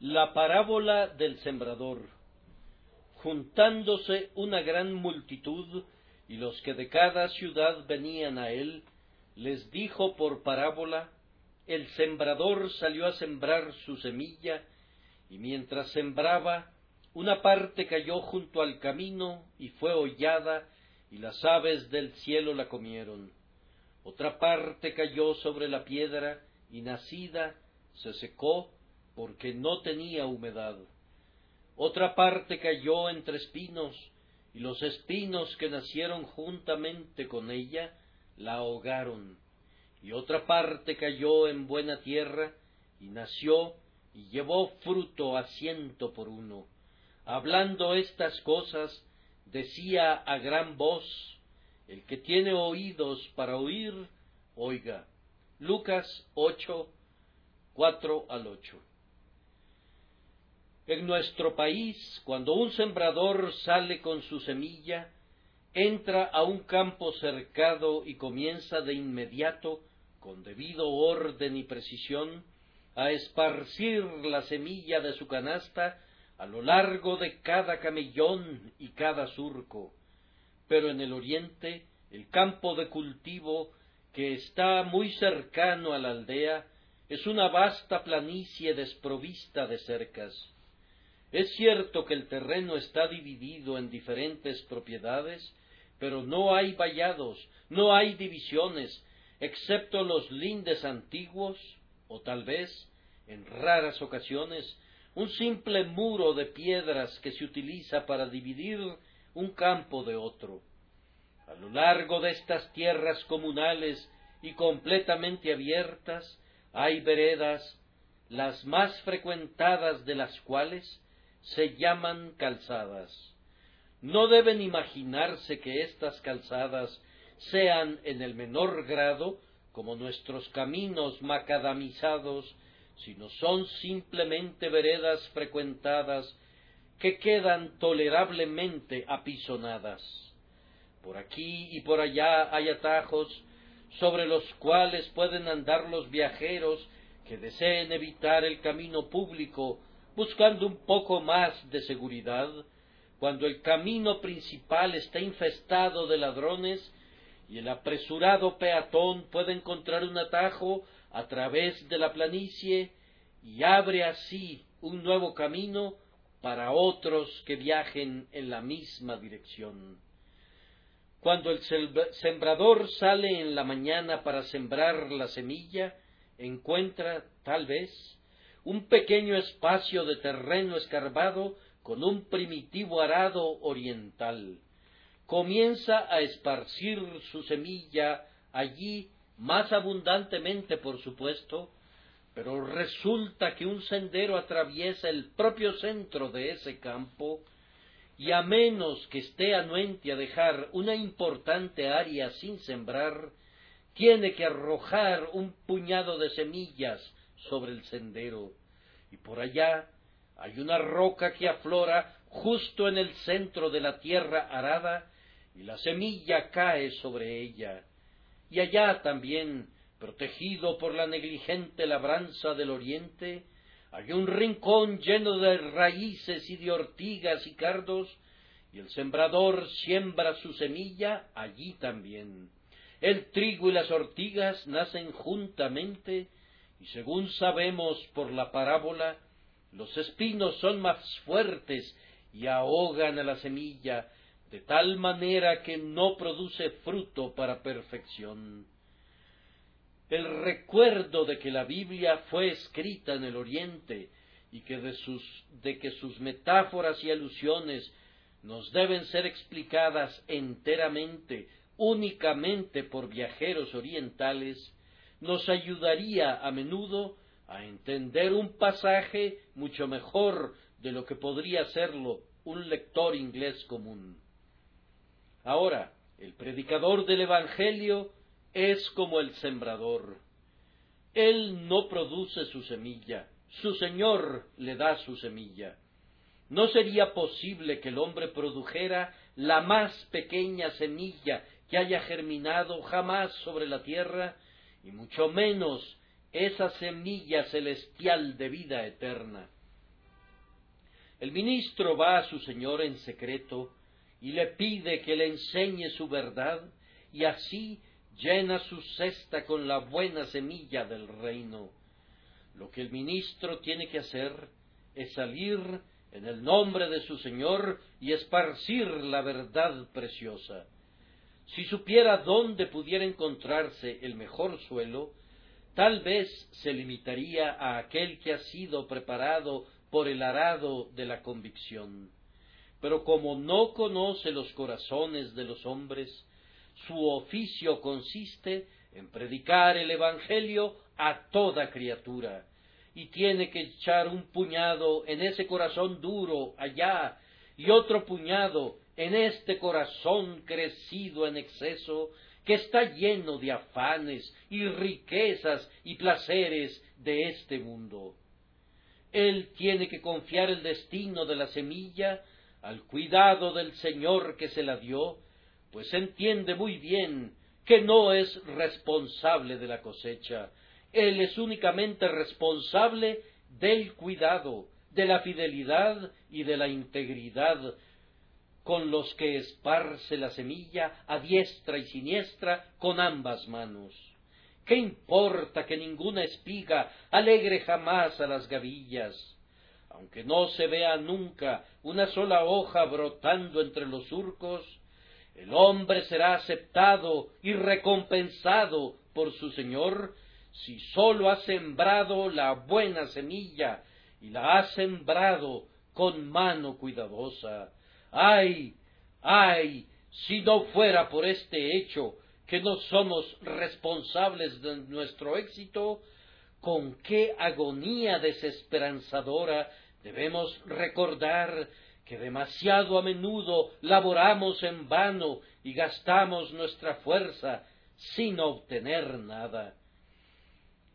La parábola del sembrador. Juntándose una gran multitud, y los que de cada ciudad venían a él, les dijo por parábola, el sembrador salió a sembrar su semilla, y mientras sembraba, una parte cayó junto al camino y fue hollada, y las aves del cielo la comieron. Otra parte cayó sobre la piedra, y nacida se secó, porque no tenía humedad. Otra parte cayó entre espinos, y los espinos que nacieron juntamente con ella la ahogaron. Y otra parte cayó en buena tierra, y nació, y llevó fruto a ciento por uno. Hablando estas cosas, decía a gran voz, el que tiene oídos para oír, oiga. Lucas 8, 4 al 8. En nuestro país, cuando un sembrador sale con su semilla, entra a un campo cercado y comienza de inmediato, con debido orden y precisión, a esparcir la semilla de su canasta a lo largo de cada camellón y cada surco. Pero en el oriente, el campo de cultivo, que está muy cercano a la aldea, es una vasta planicie desprovista de cercas. Es cierto que el terreno está dividido en diferentes propiedades, pero no hay vallados, no hay divisiones, excepto los lindes antiguos, o tal vez, en raras ocasiones, un simple muro de piedras que se utiliza para dividir un campo de otro. A lo largo de estas tierras comunales y completamente abiertas hay veredas, las más frecuentadas de las cuales se llaman calzadas. No deben imaginarse que estas calzadas sean en el menor grado como nuestros caminos macadamizados, sino son simplemente veredas frecuentadas que quedan tolerablemente apisonadas. Por aquí y por allá hay atajos sobre los cuales pueden andar los viajeros que deseen evitar el camino público buscando un poco más de seguridad, cuando el camino principal está infestado de ladrones y el apresurado peatón puede encontrar un atajo a través de la planicie y abre así un nuevo camino para otros que viajen en la misma dirección. Cuando el sembrador sale en la mañana para sembrar la semilla, encuentra, tal vez, un pequeño espacio de terreno escarbado con un primitivo arado oriental. Comienza a esparcir su semilla allí más abundantemente, por supuesto, pero resulta que un sendero atraviesa el propio centro de ese campo y a menos que esté anuente a dejar una importante área sin sembrar, tiene que arrojar un puñado de semillas sobre el sendero, y por allá hay una roca que aflora justo en el centro de la tierra arada, y la semilla cae sobre ella. Y allá también, protegido por la negligente labranza del oriente, hay un rincón lleno de raíces y de ortigas y cardos, y el sembrador siembra su semilla allí también. El trigo y las ortigas nacen juntamente y según sabemos por la parábola, los espinos son más fuertes y ahogan a la semilla, de tal manera que no produce fruto para perfección. El recuerdo de que la Biblia fue escrita en el Oriente y que de, sus, de que sus metáforas y alusiones nos deben ser explicadas enteramente, únicamente por viajeros orientales, nos ayudaría a menudo a entender un pasaje mucho mejor de lo que podría serlo un lector inglés común. Ahora, el predicador del Evangelio es como el sembrador. Él no produce su semilla, su Señor le da su semilla. No sería posible que el hombre produjera la más pequeña semilla que haya germinado jamás sobre la tierra y mucho menos esa semilla celestial de vida eterna. el ministro va a su señor en secreto y le pide que le enseñe su verdad y así llena su cesta con la buena semilla del reino. Lo que el ministro tiene que hacer es salir en el nombre de su Señor y esparcir la verdad preciosa. Si supiera dónde pudiera encontrarse el mejor suelo, tal vez se limitaría a aquel que ha sido preparado por el arado de la convicción. Pero como no conoce los corazones de los hombres, su oficio consiste en predicar el Evangelio a toda criatura, y tiene que echar un puñado en ese corazón duro allá y otro puñado en este corazón crecido en exceso que está lleno de afanes y riquezas y placeres de este mundo. Él tiene que confiar el destino de la semilla al cuidado del Señor que se la dio, pues entiende muy bien que no es responsable de la cosecha, él es únicamente responsable del cuidado, de la fidelidad y de la integridad con los que esparce la semilla a diestra y siniestra con ambas manos. ¿Qué importa que ninguna espiga alegre jamás a las gavillas? Aunque no se vea nunca una sola hoja brotando entre los surcos, el hombre será aceptado y recompensado por su Señor si sólo ha sembrado la buena semilla y la ha sembrado con mano cuidadosa. Ay, ay, si no fuera por este hecho que no somos responsables de nuestro éxito, con qué agonía desesperanzadora debemos recordar que demasiado a menudo laboramos en vano y gastamos nuestra fuerza sin obtener nada.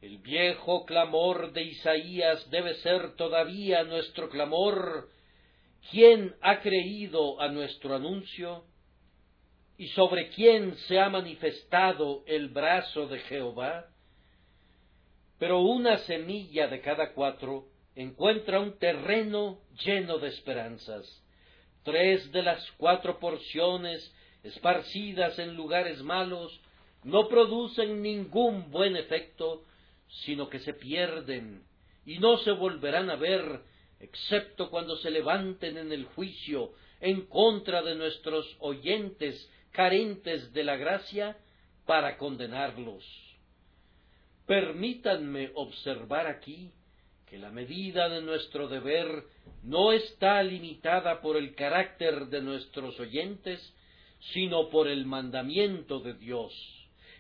El viejo clamor de Isaías debe ser todavía nuestro clamor. ¿Quién ha creído a nuestro anuncio? ¿Y sobre quién se ha manifestado el brazo de Jehová? Pero una semilla de cada cuatro encuentra un terreno lleno de esperanzas. Tres de las cuatro porciones esparcidas en lugares malos no producen ningún buen efecto sino que se pierden y no se volverán a ver, excepto cuando se levanten en el juicio en contra de nuestros oyentes carentes de la gracia para condenarlos. Permítanme observar aquí que la medida de nuestro deber no está limitada por el carácter de nuestros oyentes, sino por el mandamiento de Dios.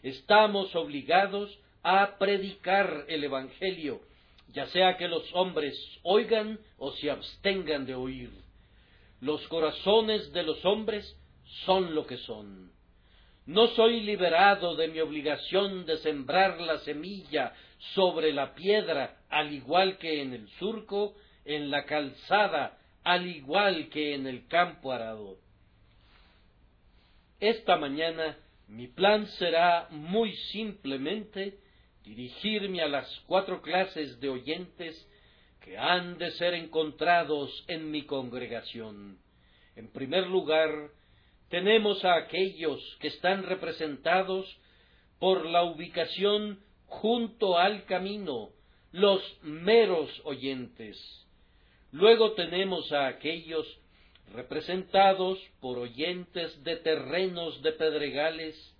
Estamos obligados a predicar el Evangelio, ya sea que los hombres oigan o se abstengan de oír. Los corazones de los hombres son lo que son. No soy liberado de mi obligación de sembrar la semilla sobre la piedra, al igual que en el surco, en la calzada, al igual que en el campo arado. Esta mañana mi plan será muy simplemente dirigirme a las cuatro clases de oyentes que han de ser encontrados en mi congregación. En primer lugar, tenemos a aquellos que están representados por la ubicación junto al camino, los meros oyentes. Luego tenemos a aquellos representados por oyentes de terrenos de pedregales,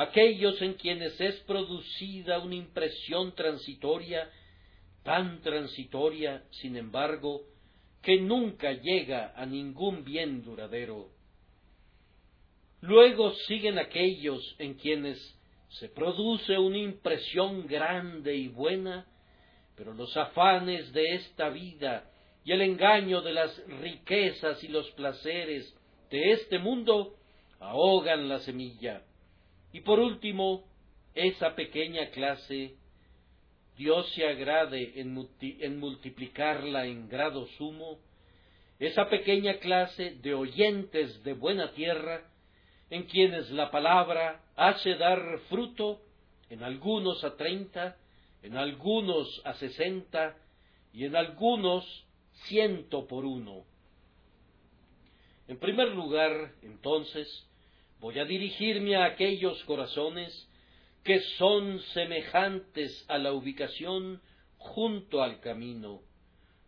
aquellos en quienes es producida una impresión transitoria, tan transitoria, sin embargo, que nunca llega a ningún bien duradero. Luego siguen aquellos en quienes se produce una impresión grande y buena, pero los afanes de esta vida y el engaño de las riquezas y los placeres de este mundo ahogan la semilla y por último, esa pequeña clase, Dios se agrade en, multiplicarla en grado sumo, esa pequeña clase de oyentes de buena tierra, en quienes la palabra hace dar fruto, en algunos a treinta, en algunos a sesenta y en algunos ciento por uno. En primer lugar, entonces, voy a dirigirme a aquellos corazones que son semejantes a la ubicación junto al camino.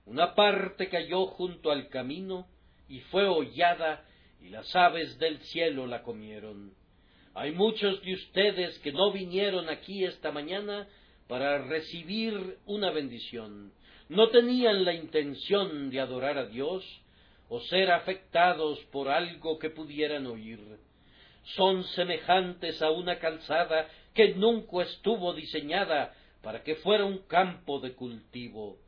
Una parte cayó junto al camino y fue hollada y las aves del cielo la comieron. Hay muchos de ustedes que no vinieron aquí esta mañana para recibir una bendición. No tenían la intención de adorar a Dios o ser afectados por algo que pudieran oír. Son semejantes a una calzada que nunca estuvo diseñada para que fuera un campo de cultivo.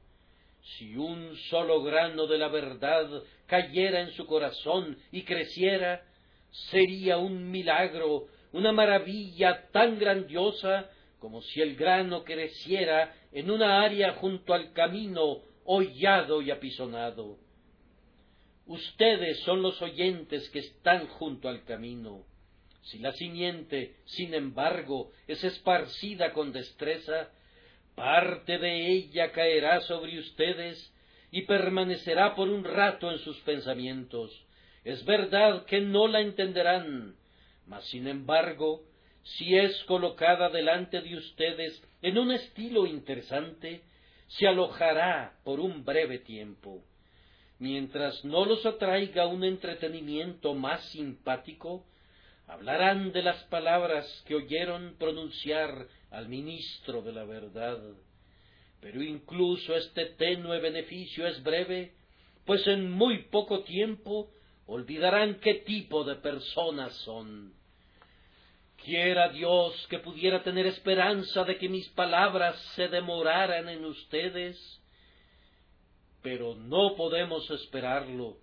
Si un solo grano de la verdad cayera en su corazón y creciera, sería un milagro, una maravilla tan grandiosa como si el grano creciera en una área junto al camino hollado y apisonado. Ustedes son los oyentes que están junto al camino. Si la simiente, sin embargo, es esparcida con destreza, parte de ella caerá sobre ustedes y permanecerá por un rato en sus pensamientos. Es verdad que no la entenderán, mas sin embargo, si es colocada delante de ustedes en un estilo interesante, se alojará por un breve tiempo. Mientras no los atraiga un entretenimiento más simpático, hablarán de las palabras que oyeron pronunciar al ministro de la verdad. Pero incluso este tenue beneficio es breve, pues en muy poco tiempo olvidarán qué tipo de personas son. Quiera Dios que pudiera tener esperanza de que mis palabras se demoraran en ustedes, pero no podemos esperarlo,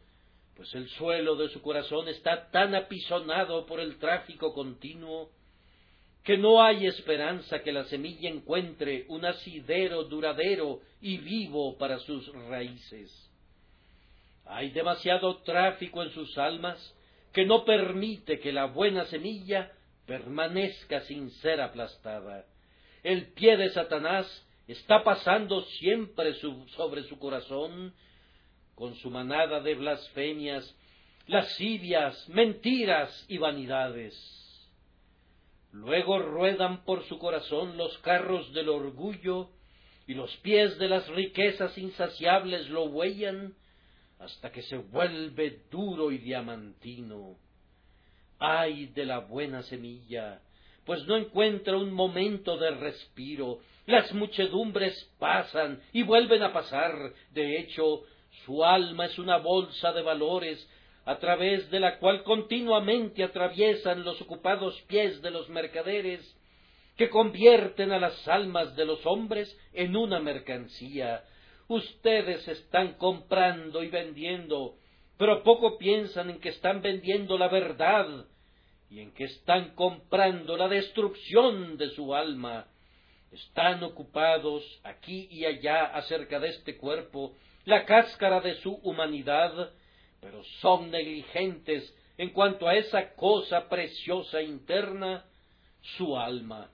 pues el suelo de su corazón está tan apisonado por el tráfico continuo que no hay esperanza que la semilla encuentre un asidero duradero y vivo para sus raíces. Hay demasiado tráfico en sus almas que no permite que la buena semilla permanezca sin ser aplastada. El pie de Satanás está pasando siempre sobre su corazón con su manada de blasfemias, lascivias, mentiras y vanidades. Luego ruedan por su corazón los carros del orgullo, y los pies de las riquezas insaciables lo huellan hasta que se vuelve duro y diamantino. Ay de la buena semilla, pues no encuentra un momento de respiro. Las muchedumbres pasan y vuelven a pasar. De hecho, su alma es una bolsa de valores a través de la cual continuamente atraviesan los ocupados pies de los mercaderes, que convierten a las almas de los hombres en una mercancía. Ustedes están comprando y vendiendo, pero poco piensan en que están vendiendo la verdad y en que están comprando la destrucción de su alma. Están ocupados aquí y allá acerca de este cuerpo, la cáscara de su humanidad, pero son negligentes en cuanto a esa cosa preciosa interna, su alma.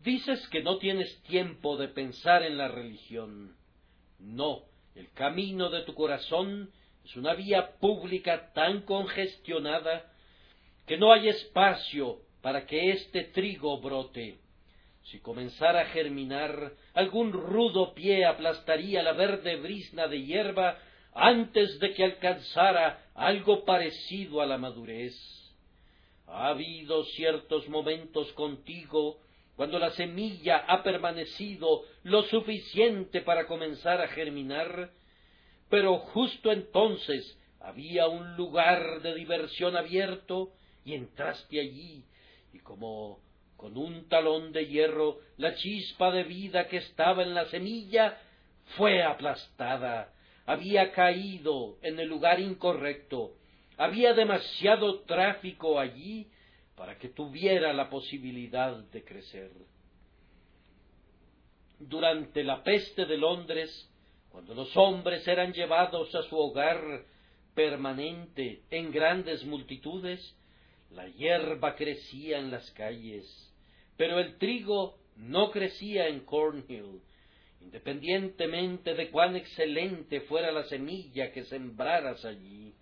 Dices que no tienes tiempo de pensar en la religión. No, el camino de tu corazón es una vía pública tan congestionada que no hay espacio para que este trigo brote. Si comenzara a germinar, algún rudo pie aplastaría la verde brisna de hierba antes de que alcanzara algo parecido a la madurez. Ha habido ciertos momentos contigo cuando la semilla ha permanecido lo suficiente para comenzar a germinar, pero justo entonces había un lugar de diversión abierto y entraste allí y como con un talón de hierro la chispa de vida que estaba en la semilla fue aplastada. Había caído en el lugar incorrecto, había demasiado tráfico allí para que tuviera la posibilidad de crecer. Durante la peste de Londres, cuando los hombres eran llevados a su hogar permanente en grandes multitudes, la hierba crecía en las calles, pero el trigo no crecía en Cornhill, independientemente de cuán excelente fuera la semilla que sembraras allí.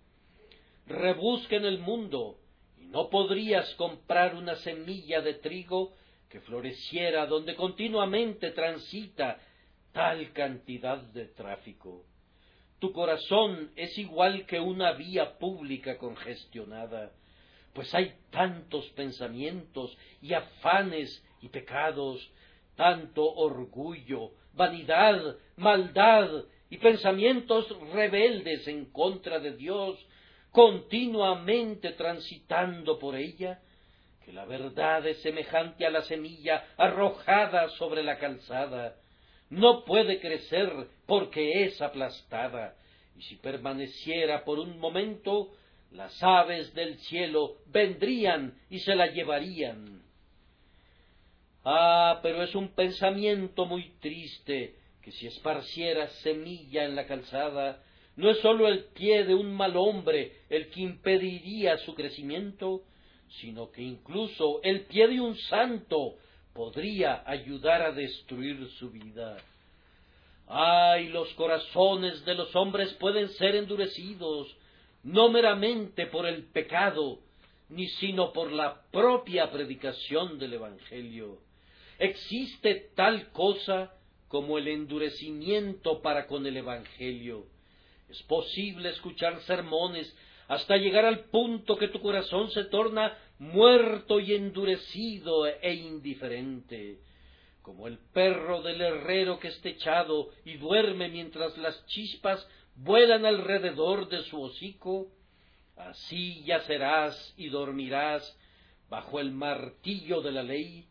Rebusca en el mundo, y no podrías comprar una semilla de trigo que floreciera donde continuamente transita tal cantidad de tráfico. Tu corazón es igual que una vía pública congestionada, pues hay tantos pensamientos y afanes y pecados, tanto orgullo, vanidad, maldad y pensamientos rebeldes en contra de Dios, continuamente transitando por ella, que la verdad es semejante a la semilla arrojada sobre la calzada, no puede crecer porque es aplastada, y si permaneciera por un momento, las aves del cielo vendrían y se la llevarían. Ah, pero es un pensamiento muy triste que si esparciera semilla en la calzada, no es sólo el pie de un mal hombre el que impediría su crecimiento, sino que incluso el pie de un santo podría ayudar a destruir su vida. Ay, los corazones de los hombres pueden ser endurecidos, no meramente por el pecado, ni sino por la propia predicación del Evangelio. Existe tal cosa como el endurecimiento para con el Evangelio. Es posible escuchar sermones hasta llegar al punto que tu corazón se torna muerto y endurecido e indiferente, como el perro del herrero que está echado y duerme mientras las chispas vuelan alrededor de su hocico, así yacerás y dormirás bajo el martillo de la ley,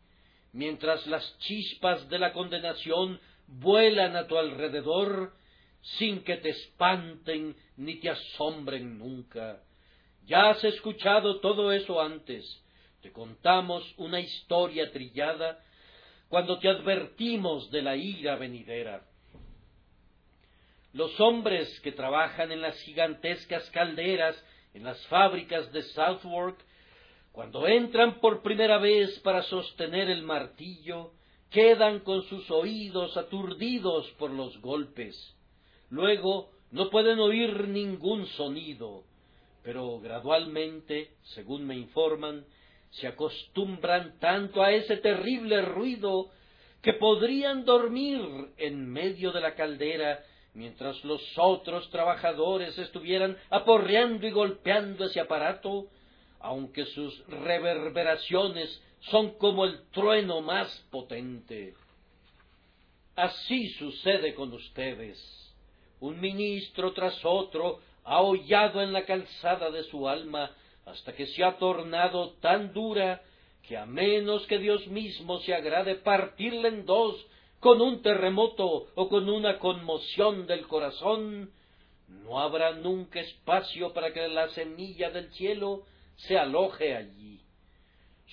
mientras las chispas de la condenación vuelan a tu alrededor, sin que te espanten ni te asombren nunca. Ya has escuchado todo eso antes. Te contamos una historia trillada cuando te advertimos de la ira venidera. Los hombres que trabajan en las gigantescas calderas en las fábricas de Southwark, cuando entran por primera vez para sostener el martillo, quedan con sus oídos aturdidos por los golpes. Luego no pueden oír ningún sonido, pero gradualmente, según me informan, se acostumbran tanto a ese terrible ruido que podrían dormir en medio de la caldera mientras los otros trabajadores estuvieran aporreando y golpeando ese aparato, aunque sus reverberaciones son como el trueno más potente. Así sucede con ustedes. Un ministro tras otro ha hollado en la calzada de su alma hasta que se ha tornado tan dura que a menos que Dios mismo se agrade partirla en dos con un terremoto o con una conmoción del corazón, no habrá nunca espacio para que la semilla del cielo se aloje allí.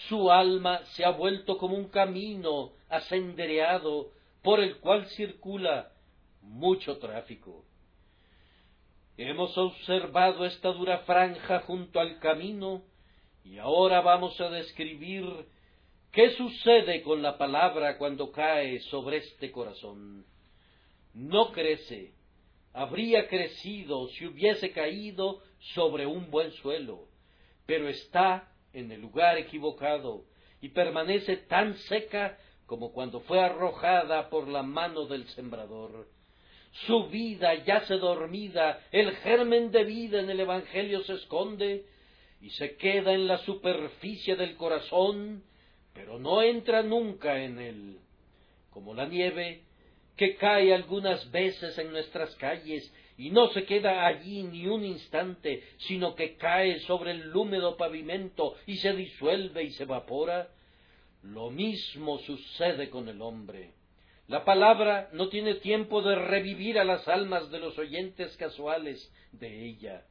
Su alma se ha vuelto como un camino asendereado por el cual circula mucho tráfico. Hemos observado esta dura franja junto al camino y ahora vamos a describir ¿Qué sucede con la palabra cuando cae sobre este corazón? No crece. Habría crecido si hubiese caído sobre un buen suelo, pero está en el lugar equivocado y permanece tan seca como cuando fue arrojada por la mano del sembrador. Su vida yace dormida, el germen de vida en el Evangelio se esconde y se queda en la superficie del corazón pero no entra nunca en él, como la nieve que cae algunas veces en nuestras calles y no se queda allí ni un instante, sino que cae sobre el húmedo pavimento y se disuelve y se evapora, lo mismo sucede con el hombre. La palabra no tiene tiempo de revivir a las almas de los oyentes casuales de ella.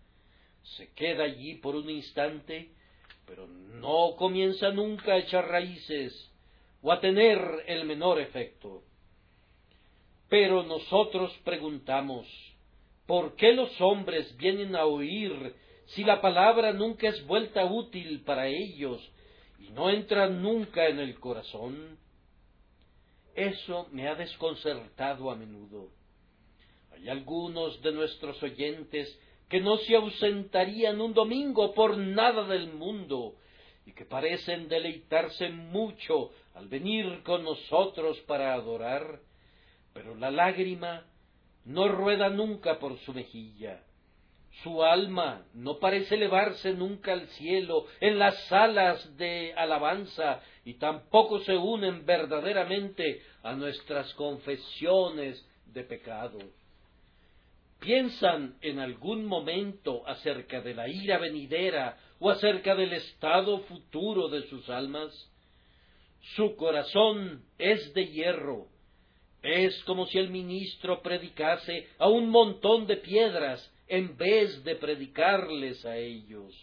Se queda allí por un instante pero no comienza nunca a echar raíces o a tener el menor efecto. Pero nosotros preguntamos, ¿por qué los hombres vienen a oír si la palabra nunca es vuelta útil para ellos y no entra nunca en el corazón? Eso me ha desconcertado a menudo. Hay algunos de nuestros oyentes que no se ausentarían un domingo por nada del mundo y que parecen deleitarse mucho al venir con nosotros para adorar, pero la lágrima no rueda nunca por su mejilla. Su alma no parece elevarse nunca al cielo en las salas de alabanza y tampoco se unen verdaderamente a nuestras confesiones de pecado. ¿Piensan en algún momento acerca de la ira venidera o acerca del estado futuro de sus almas? Su corazón es de hierro. Es como si el ministro predicase a un montón de piedras en vez de predicarles a ellos.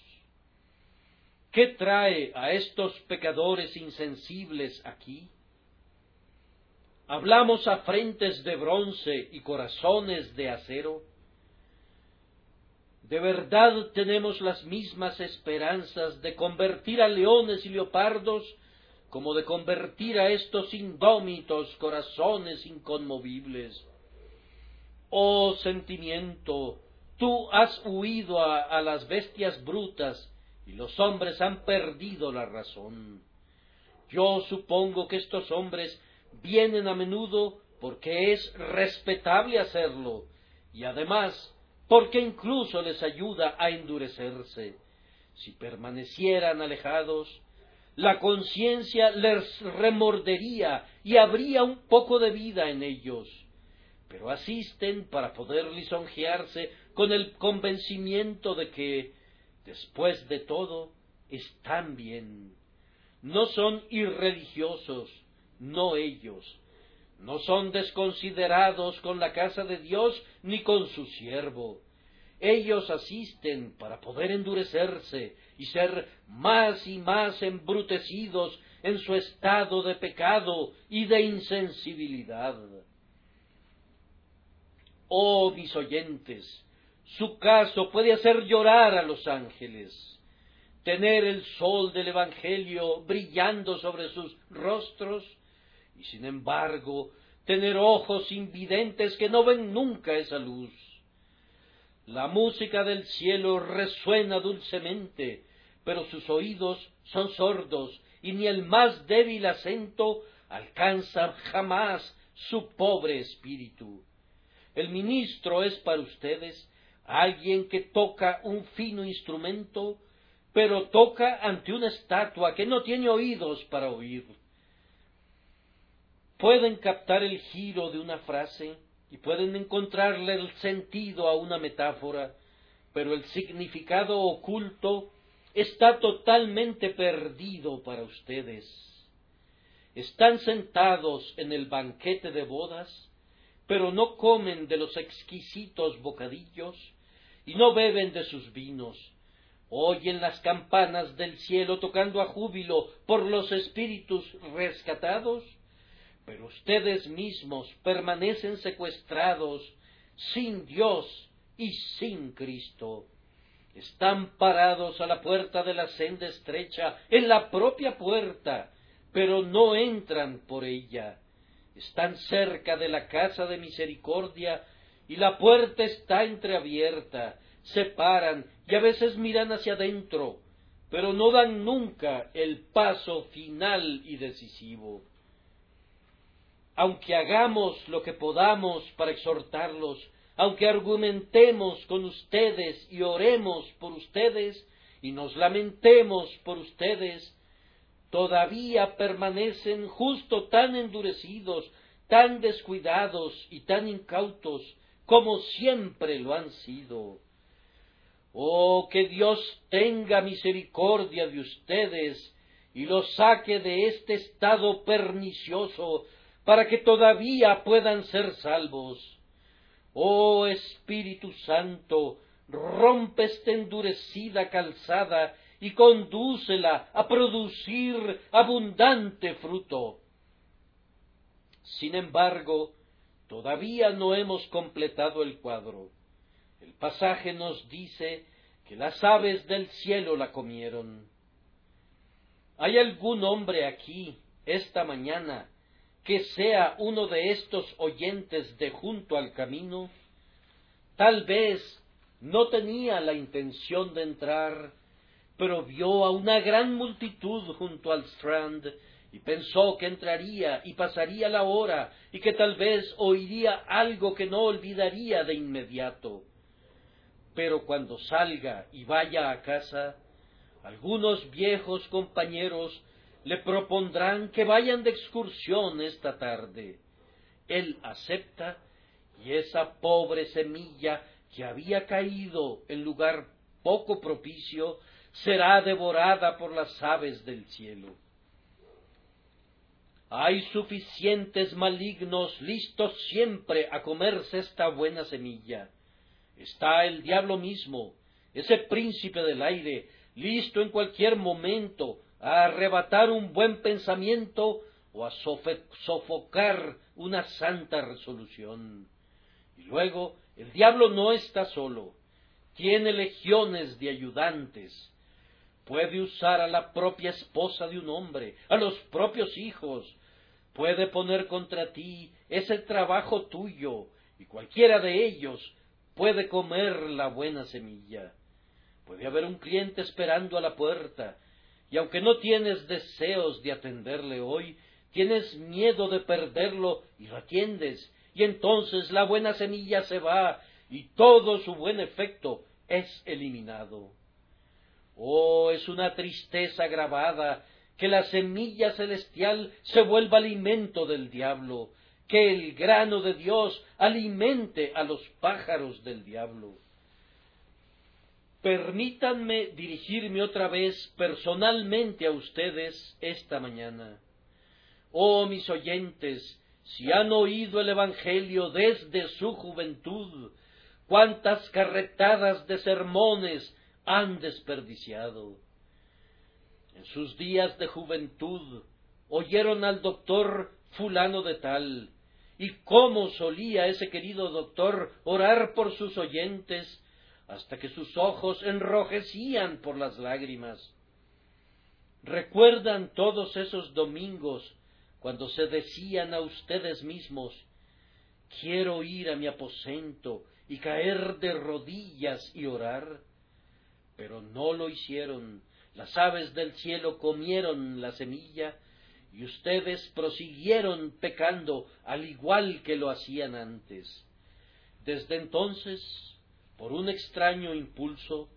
¿Qué trae a estos pecadores insensibles aquí? ¿Hablamos a frentes de bronce y corazones de acero? ¿De verdad tenemos las mismas esperanzas de convertir a leones y leopardos como de convertir a estos indómitos corazones inconmovibles? Oh sentimiento, tú has huido a, a las bestias brutas y los hombres han perdido la razón. Yo supongo que estos hombres vienen a menudo porque es respetable hacerlo y además porque incluso les ayuda a endurecerse. Si permanecieran alejados, la conciencia les remordería y habría un poco de vida en ellos. Pero asisten para poder lisonjearse con el convencimiento de que, después de todo, están bien. No son irreligiosos, no ellos. No son desconsiderados con la casa de Dios ni con su siervo. Ellos asisten para poder endurecerse y ser más y más embrutecidos en su estado de pecado y de insensibilidad. Oh mis oyentes, su caso puede hacer llorar a los ángeles tener el sol del Evangelio brillando sobre sus rostros y sin embargo tener ojos invidentes que no ven nunca esa luz. La música del cielo resuena dulcemente, pero sus oídos son sordos y ni el más débil acento alcanza jamás su pobre espíritu. El ministro es para ustedes alguien que toca un fino instrumento, pero toca ante una estatua que no tiene oídos para oír pueden captar el giro de una frase y pueden encontrarle el sentido a una metáfora, pero el significado oculto está totalmente perdido para ustedes. Están sentados en el banquete de bodas, pero no comen de los exquisitos bocadillos y no beben de sus vinos. Oyen las campanas del cielo tocando a júbilo por los espíritus rescatados pero ustedes mismos permanecen secuestrados sin Dios y sin Cristo. Están parados a la puerta de la senda estrecha, en la propia puerta, pero no entran por ella. Están cerca de la casa de misericordia y la puerta está entreabierta. Se paran y a veces miran hacia adentro, pero no dan nunca el paso final y decisivo aunque hagamos lo que podamos para exhortarlos, aunque argumentemos con ustedes y oremos por ustedes y nos lamentemos por ustedes, todavía permanecen justo tan endurecidos, tan descuidados y tan incautos como siempre lo han sido. Oh, que Dios tenga misericordia de ustedes y los saque de este estado pernicioso para que todavía puedan ser salvos. Oh Espíritu Santo, rompe esta endurecida calzada y condúcela a producir abundante fruto. Sin embargo, todavía no hemos completado el cuadro. El pasaje nos dice que las aves del cielo la comieron. ¿Hay algún hombre aquí, esta mañana, que sea uno de estos oyentes de junto al camino? Tal vez no tenía la intención de entrar, pero vio a una gran multitud junto al Strand y pensó que entraría y pasaría la hora y que tal vez oiría algo que no olvidaría de inmediato. Pero cuando salga y vaya a casa, algunos viejos compañeros le propondrán que vayan de excursión esta tarde. Él acepta y esa pobre semilla que había caído en lugar poco propicio será devorada por las aves del cielo. Hay suficientes malignos listos siempre a comerse esta buena semilla. Está el diablo mismo, ese príncipe del aire, listo en cualquier momento a arrebatar un buen pensamiento o a sofocar una santa resolución. Y luego, el diablo no está solo, tiene legiones de ayudantes, puede usar a la propia esposa de un hombre, a los propios hijos, puede poner contra ti ese trabajo tuyo, y cualquiera de ellos puede comer la buena semilla. Puede haber un cliente esperando a la puerta, y aunque no tienes deseos de atenderle hoy, tienes miedo de perderlo y lo atiendes, y entonces la buena semilla se va y todo su buen efecto es eliminado. Oh, es una tristeza grabada que la semilla celestial se vuelva alimento del diablo, que el grano de Dios alimente a los pájaros del diablo. Permítanme dirigirme otra vez personalmente a ustedes esta mañana. Oh mis oyentes, si han oído el Evangelio desde su juventud, cuántas carretadas de sermones han desperdiciado. En sus días de juventud oyeron al doctor fulano de tal, y cómo solía ese querido doctor orar por sus oyentes hasta que sus ojos enrojecían por las lágrimas. ¿Recuerdan todos esos domingos cuando se decían a ustedes mismos quiero ir a mi aposento y caer de rodillas y orar? Pero no lo hicieron. Las aves del cielo comieron la semilla y ustedes prosiguieron pecando al igual que lo hacían antes. Desde entonces por un extraño impulso,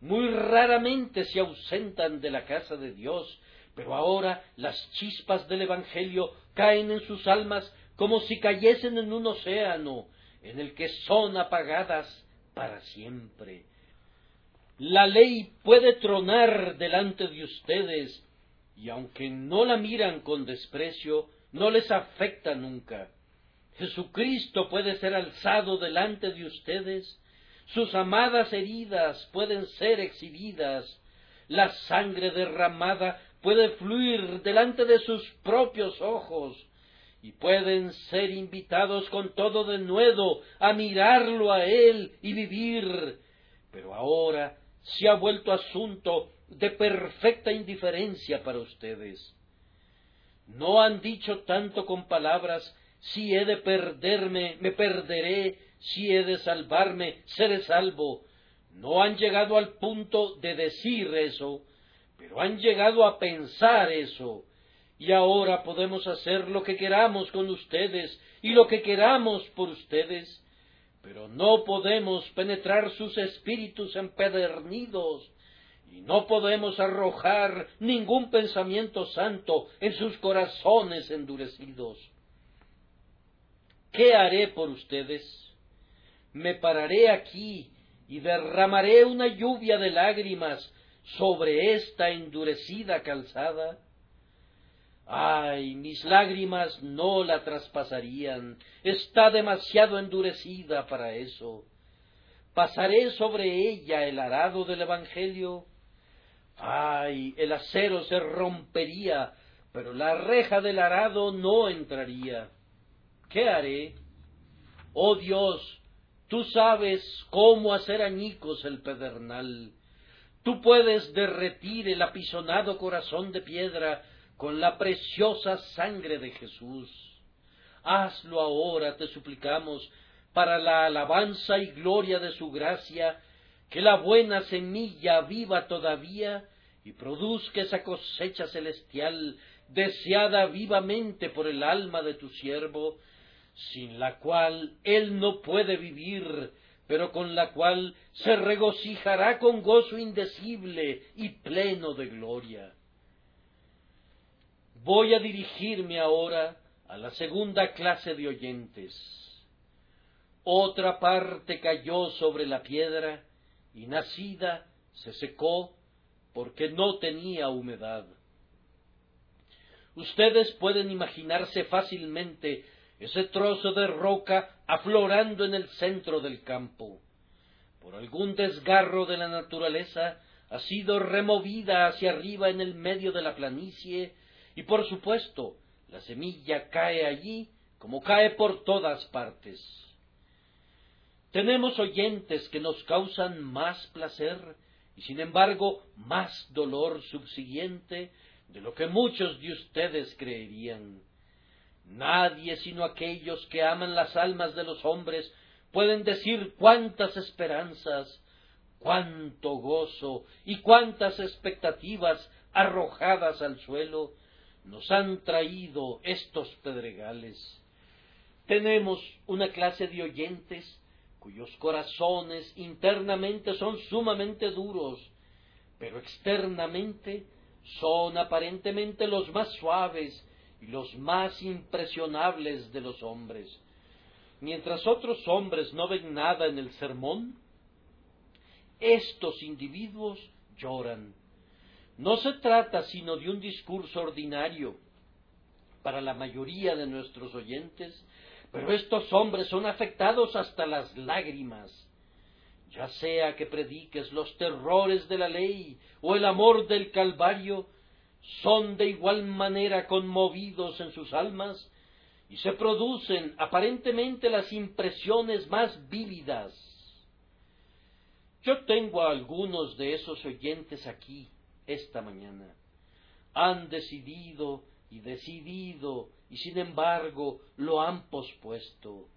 muy raramente se ausentan de la casa de Dios, pero ahora las chispas del Evangelio caen en sus almas como si cayesen en un océano en el que son apagadas para siempre. La ley puede tronar delante de ustedes, y aunque no la miran con desprecio, no les afecta nunca. Jesucristo puede ser alzado delante de ustedes, sus amadas heridas pueden ser exhibidas, la sangre derramada puede fluir delante de sus propios ojos, y pueden ser invitados con todo denuedo a mirarlo a él y vivir. Pero ahora se ha vuelto asunto de perfecta indiferencia para ustedes. No han dicho tanto con palabras si he de perderme, me perderé, si he de salvarme, seré salvo. No han llegado al punto de decir eso, pero han llegado a pensar eso. Y ahora podemos hacer lo que queramos con ustedes y lo que queramos por ustedes, pero no podemos penetrar sus espíritus empedernidos y no podemos arrojar ningún pensamiento santo en sus corazones endurecidos. ¿Qué haré por ustedes? Me pararé aquí y derramaré una lluvia de lágrimas sobre esta endurecida calzada? Ay, mis lágrimas no la traspasarían, está demasiado endurecida para eso. ¿Pasaré sobre ella el arado del Evangelio? Ay, el acero se rompería, pero la reja del arado no entraría. ¿Qué haré? Oh Dios, Tú sabes cómo hacer añicos el pedernal. Tú puedes derretir el apisonado corazón de piedra con la preciosa sangre de Jesús. hazlo ahora, te suplicamos, para la alabanza y gloria de su gracia, que la buena semilla viva todavía y produzca esa cosecha celestial deseada vivamente por el alma de tu siervo, sin la cual él no puede vivir, pero con la cual se regocijará con gozo indecible y pleno de gloria. Voy a dirigirme ahora a la segunda clase de oyentes. Otra parte cayó sobre la piedra y nacida se secó porque no tenía humedad. Ustedes pueden imaginarse fácilmente ese trozo de roca aflorando en el centro del campo. Por algún desgarro de la naturaleza ha sido removida hacia arriba en el medio de la planicie y por supuesto la semilla cae allí como cae por todas partes. Tenemos oyentes que nos causan más placer y sin embargo más dolor subsiguiente de lo que muchos de ustedes creerían. Nadie sino aquellos que aman las almas de los hombres pueden decir cuántas esperanzas, cuánto gozo y cuántas expectativas arrojadas al suelo nos han traído estos pedregales. Tenemos una clase de oyentes cuyos corazones internamente son sumamente duros, pero externamente son aparentemente los más suaves los más impresionables de los hombres. Mientras otros hombres no ven nada en el sermón, estos individuos lloran. No se trata sino de un discurso ordinario para la mayoría de nuestros oyentes, pero estos hombres son afectados hasta las lágrimas. Ya sea que prediques los terrores de la ley o el amor del Calvario, son de igual manera conmovidos en sus almas y se producen aparentemente las impresiones más vívidas. Yo tengo a algunos de esos oyentes aquí esta mañana. Han decidido y decidido y sin embargo lo han pospuesto.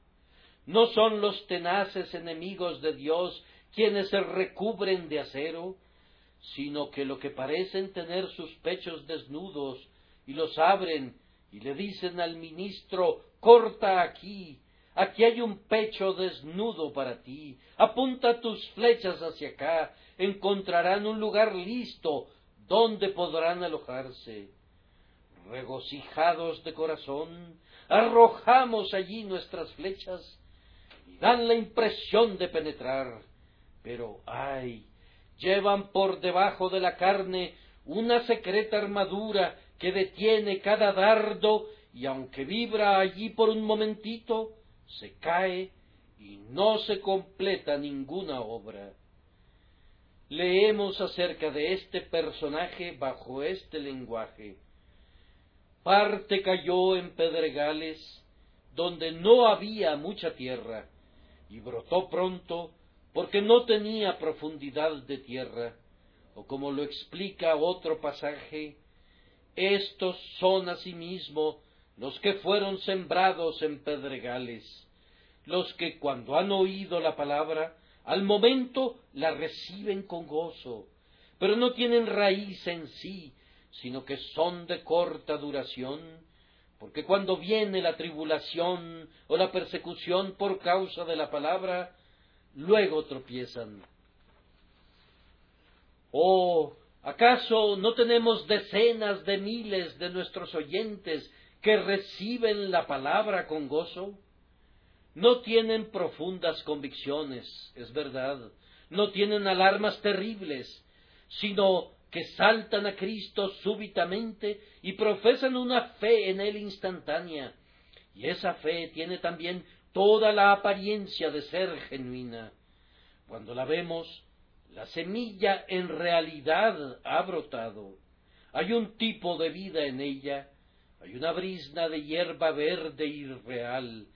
No son los tenaces enemigos de Dios quienes se recubren de acero, sino que lo que parecen tener sus pechos desnudos y los abren y le dicen al ministro corta aquí, aquí hay un pecho desnudo para ti, apunta tus flechas hacia acá, encontrarán un lugar listo donde podrán alojarse. Regocijados de corazón, arrojamos allí nuestras flechas y dan la impresión de penetrar. Pero ay, llevan por debajo de la carne una secreta armadura que detiene cada dardo y aunque vibra allí por un momentito, se cae y no se completa ninguna obra. Leemos acerca de este personaje bajo este lenguaje. Parte cayó en pedregales donde no había mucha tierra y brotó pronto porque no tenía profundidad de tierra, o como lo explica otro pasaje, estos son asimismo los que fueron sembrados en pedregales, los que cuando han oído la palabra, al momento la reciben con gozo, pero no tienen raíz en sí, sino que son de corta duración, porque cuando viene la tribulación o la persecución por causa de la palabra, luego tropiezan. ¿O acaso no tenemos decenas de miles de nuestros oyentes que reciben la palabra con gozo? No tienen profundas convicciones, es verdad, no tienen alarmas terribles, sino que saltan a Cristo súbitamente y profesan una fe en Él instantánea. Y esa fe tiene también toda la apariencia de ser genuina. Cuando la vemos, la semilla en realidad ha brotado. Hay un tipo de vida en ella, hay una brisna de hierba verde y real.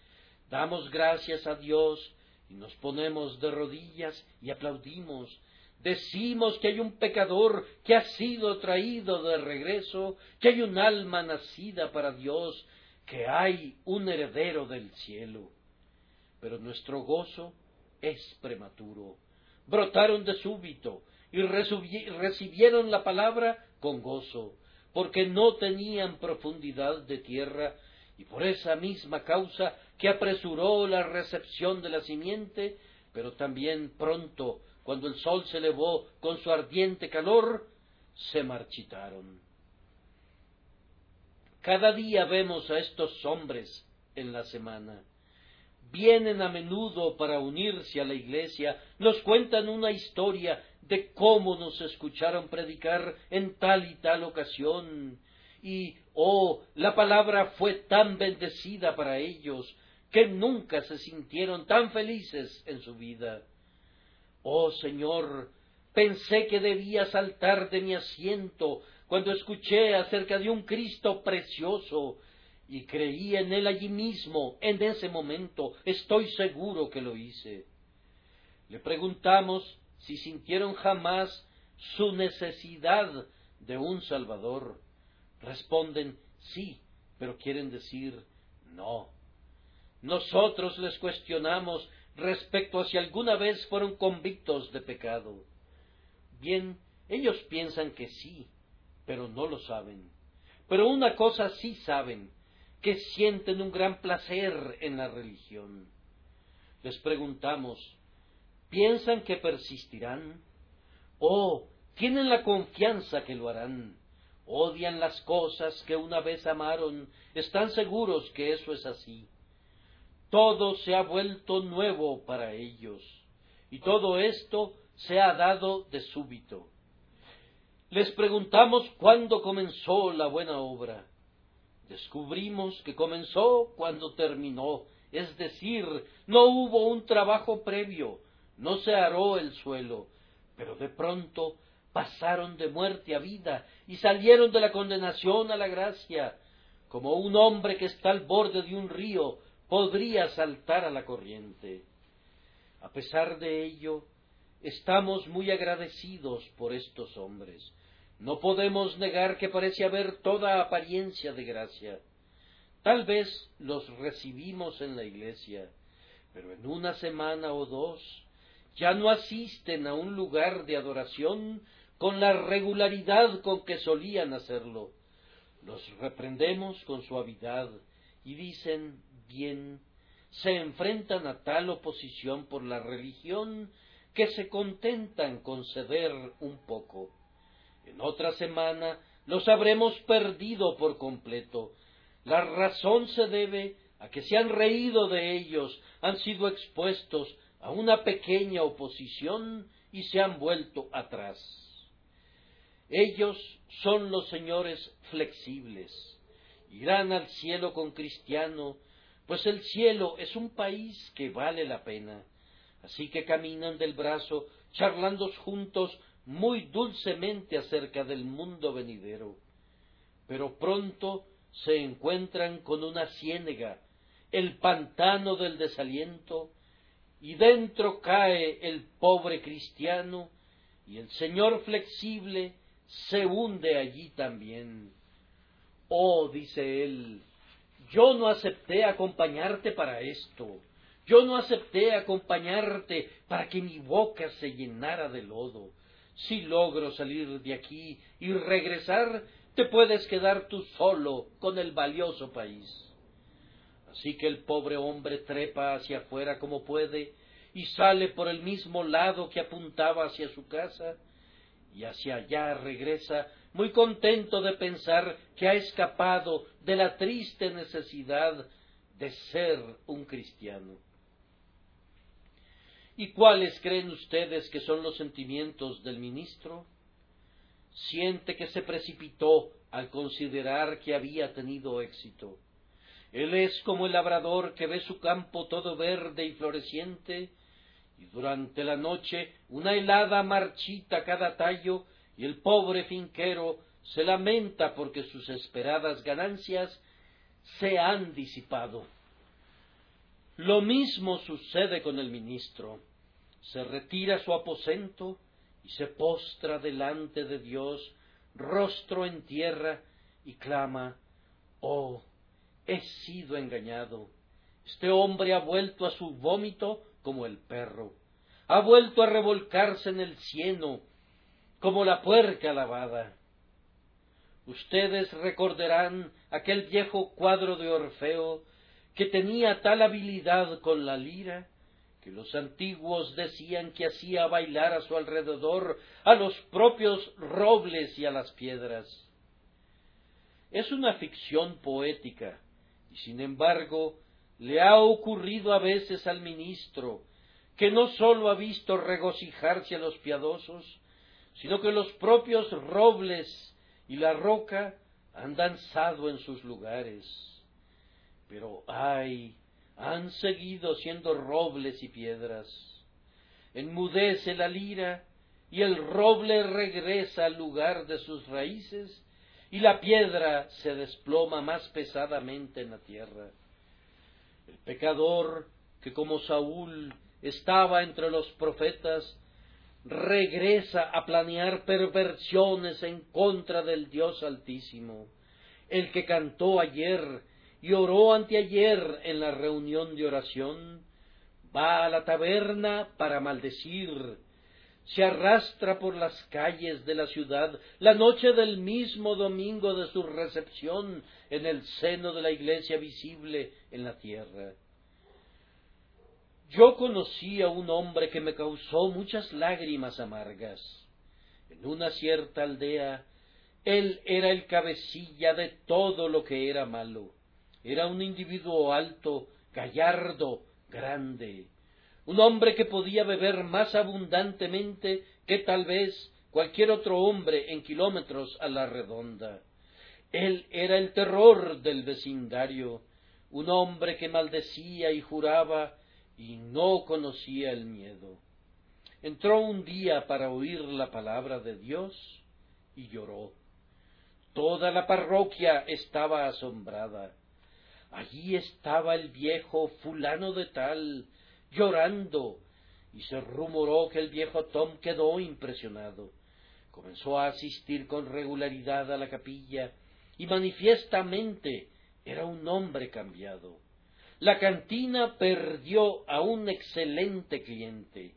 Damos gracias a Dios y nos ponemos de rodillas y aplaudimos. Decimos que hay un pecador que ha sido traído de regreso, que hay un alma nacida para Dios, que hay un heredero del cielo. Pero nuestro gozo es prematuro. Brotaron de súbito y recibieron la palabra con gozo, porque no tenían profundidad de tierra, y por esa misma causa que apresuró la recepción de la simiente, pero también pronto, cuando el sol se elevó con su ardiente calor, se marchitaron. Cada día vemos a estos hombres en la semana. Vienen a menudo para unirse a la iglesia, nos cuentan una historia de cómo nos escucharon predicar en tal y tal ocasión, y, oh, la palabra fue tan bendecida para ellos, que nunca se sintieron tan felices en su vida. Oh Señor, pensé que debía saltar de mi asiento cuando escuché acerca de un Cristo precioso y creí en él allí mismo, en ese momento, estoy seguro que lo hice. Le preguntamos si sintieron jamás su necesidad de un Salvador. Responden sí, pero quieren decir no. Nosotros les cuestionamos respecto a si alguna vez fueron convictos de pecado. Bien, ellos piensan que sí, pero no lo saben. Pero una cosa sí saben, que sienten un gran placer en la religión. Les preguntamos, ¿piensan que persistirán? ¿O tienen la confianza que lo harán? ¿Odian las cosas que una vez amaron? ¿Están seguros que eso es así? Todo se ha vuelto nuevo para ellos, y todo esto se ha dado de súbito. Les preguntamos cuándo comenzó la buena obra. Descubrimos que comenzó cuando terminó, es decir, no hubo un trabajo previo, no se aró el suelo, pero de pronto pasaron de muerte a vida y salieron de la condenación a la gracia, como un hombre que está al borde de un río podría saltar a la corriente. A pesar de ello, estamos muy agradecidos por estos hombres, no podemos negar que parece haber toda apariencia de gracia. Tal vez los recibimos en la iglesia, pero en una semana o dos ya no asisten a un lugar de adoración con la regularidad con que solían hacerlo. Los reprendemos con suavidad y dicen bien, se enfrentan a tal oposición por la religión que se contentan con ceder un poco. En otra semana los habremos perdido por completo. La razón se debe a que se han reído de ellos, han sido expuestos a una pequeña oposición y se han vuelto atrás. Ellos son los señores flexibles. Irán al cielo con cristiano, pues el cielo es un país que vale la pena. Así que caminan del brazo, charlando juntos muy dulcemente acerca del mundo venidero, pero pronto se encuentran con una ciénega, el pantano del desaliento, y dentro cae el pobre cristiano, y el Señor flexible se hunde allí también. Oh, dice él, yo no acepté acompañarte para esto, yo no acepté acompañarte para que mi boca se llenara de lodo, si logro salir de aquí y regresar, te puedes quedar tú solo con el valioso país. Así que el pobre hombre trepa hacia afuera como puede y sale por el mismo lado que apuntaba hacia su casa y hacia allá regresa muy contento de pensar que ha escapado de la triste necesidad de ser un cristiano. ¿Y cuáles creen ustedes que son los sentimientos del ministro? Siente que se precipitó al considerar que había tenido éxito. Él es como el labrador que ve su campo todo verde y floreciente, y durante la noche una helada marchita cada tallo, y el pobre finquero se lamenta porque sus esperadas ganancias se han disipado. Lo mismo sucede con el ministro. Se retira a su aposento y se postra delante de Dios, rostro en tierra, y clama, Oh, he sido engañado. Este hombre ha vuelto a su vómito como el perro, ha vuelto a revolcarse en el cieno como la puerca lavada. Ustedes recordarán aquel viejo cuadro de Orfeo que tenía tal habilidad con la lira que los antiguos decían que hacía bailar a su alrededor a los propios robles y a las piedras. Es una ficción poética, y sin embargo le ha ocurrido a veces al ministro, que no sólo ha visto regocijarse a los piadosos, sino que los propios robles y la roca han danzado en sus lugares. Pero ay, han seguido siendo robles y piedras. Enmudece la lira y el roble regresa al lugar de sus raíces y la piedra se desploma más pesadamente en la tierra. El pecador que como Saúl estaba entre los profetas regresa a planear perversiones en contra del Dios Altísimo. El que cantó ayer y oró anteayer en la reunión de oración, va a la taberna para maldecir, se arrastra por las calles de la ciudad la noche del mismo domingo de su recepción en el seno de la iglesia visible en la tierra. Yo conocí a un hombre que me causó muchas lágrimas amargas. En una cierta aldea, él era el cabecilla de todo lo que era malo era un individuo alto, gallardo, grande, un hombre que podía beber más abundantemente que tal vez cualquier otro hombre en kilómetros a la redonda. Él era el terror del vecindario, un hombre que maldecía y juraba y no conocía el miedo. Entró un día para oír la palabra de Dios y lloró. Toda la parroquia estaba asombrada. Allí estaba el viejo fulano de tal, llorando, y se rumoró que el viejo Tom quedó impresionado. Comenzó a asistir con regularidad a la capilla, y manifiestamente era un hombre cambiado. La cantina perdió a un excelente cliente.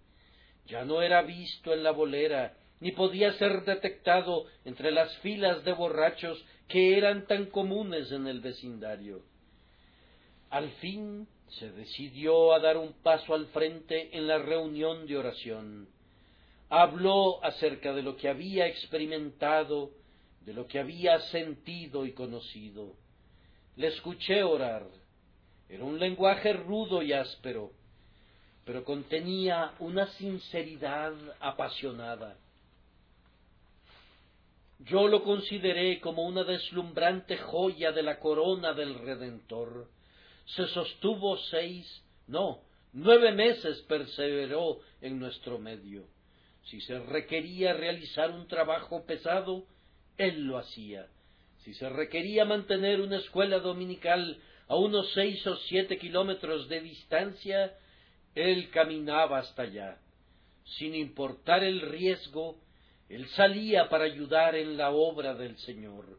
Ya no era visto en la bolera, ni podía ser detectado entre las filas de borrachos que eran tan comunes en el vecindario. Al fin se decidió a dar un paso al frente en la reunión de oración. Habló acerca de lo que había experimentado, de lo que había sentido y conocido. Le escuché orar. Era un lenguaje rudo y áspero, pero contenía una sinceridad apasionada. Yo lo consideré como una deslumbrante joya de la corona del Redentor se sostuvo seis, no, nueve meses perseveró en nuestro medio. Si se requería realizar un trabajo pesado, él lo hacía. Si se requería mantener una escuela dominical a unos seis o siete kilómetros de distancia, él caminaba hasta allá. Sin importar el riesgo, él salía para ayudar en la obra del Señor.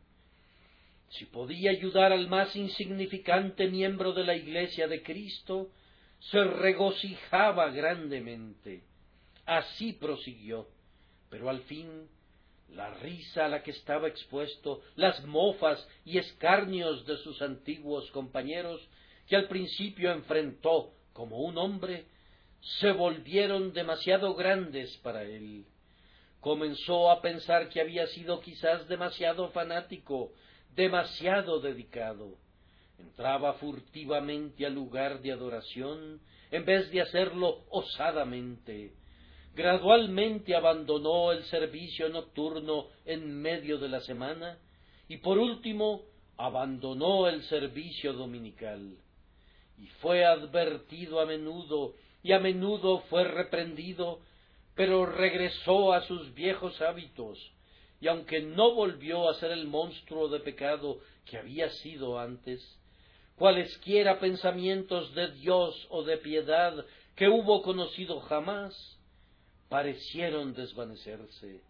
Si podía ayudar al más insignificante miembro de la Iglesia de Cristo, se regocijaba grandemente. Así prosiguió, pero al fin la risa a la que estaba expuesto, las mofas y escarnios de sus antiguos compañeros, que al principio enfrentó como un hombre, se volvieron demasiado grandes para él. Comenzó a pensar que había sido quizás demasiado fanático demasiado dedicado. Entraba furtivamente al lugar de adoración en vez de hacerlo osadamente. Gradualmente abandonó el servicio nocturno en medio de la semana y por último abandonó el servicio dominical. Y fue advertido a menudo y a menudo fue reprendido, pero regresó a sus viejos hábitos, y aunque no volvió a ser el monstruo de pecado que había sido antes, cualesquiera pensamientos de Dios o de piedad que hubo conocido jamás, parecieron desvanecerse.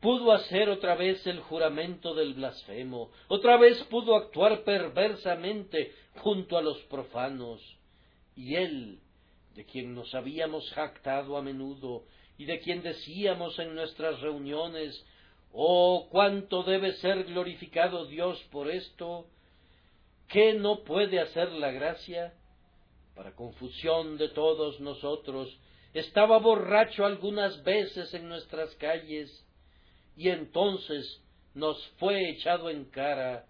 pudo hacer otra vez el juramento del blasfemo, otra vez pudo actuar perversamente junto a los profanos, y él, de quien nos habíamos jactado a menudo, y de quien decíamos en nuestras reuniones, oh, cuánto debe ser glorificado Dios por esto, ¿qué no puede hacer la gracia? Para confusión de todos nosotros, estaba borracho algunas veces en nuestras calles, y entonces nos fue echado en cara,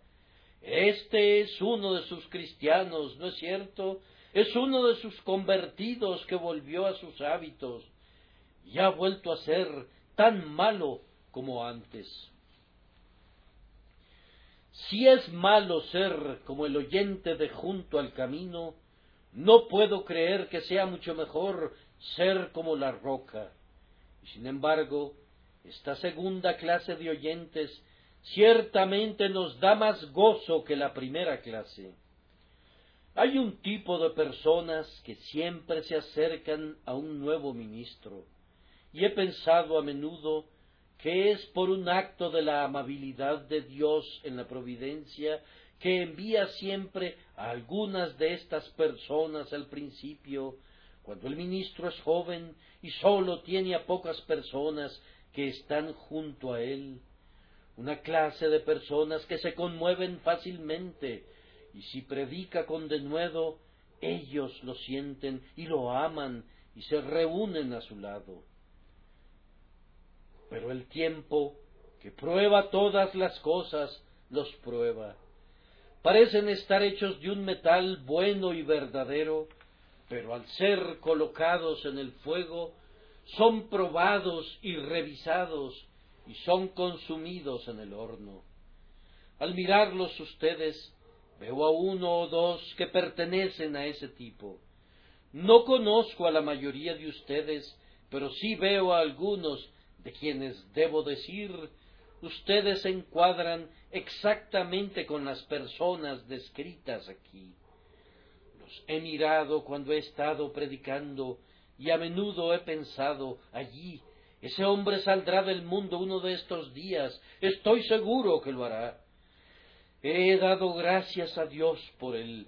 este es uno de sus cristianos, ¿no es cierto? Es uno de sus convertidos que volvió a sus hábitos y ha vuelto a ser tan malo como antes. Si es malo ser como el oyente de junto al camino, no puedo creer que sea mucho mejor ser como la roca. Y sin embargo, esta segunda clase de oyentes ciertamente nos da más gozo que la primera clase. Hay un tipo de personas que siempre se acercan a un nuevo ministro, y he pensado a menudo que es por un acto de la amabilidad de Dios en la providencia que envía siempre a algunas de estas personas al principio, cuando el ministro es joven y sólo tiene a pocas personas que están junto a él, una clase de personas que se conmueven fácilmente, y si predica con denuedo, ellos lo sienten y lo aman y se reúnen a su lado. Pero el tiempo, que prueba todas las cosas, los prueba. Parecen estar hechos de un metal bueno y verdadero, pero al ser colocados en el fuego, son probados y revisados y son consumidos en el horno. Al mirarlos ustedes, veo a uno o dos que pertenecen a ese tipo. No conozco a la mayoría de ustedes, pero sí veo a algunos de quienes debo decir, ustedes se encuadran exactamente con las personas descritas aquí. Los he mirado cuando he estado predicando y a menudo he pensado allí, ese hombre saldrá del mundo uno de estos días, estoy seguro que lo hará. He dado gracias a Dios por él.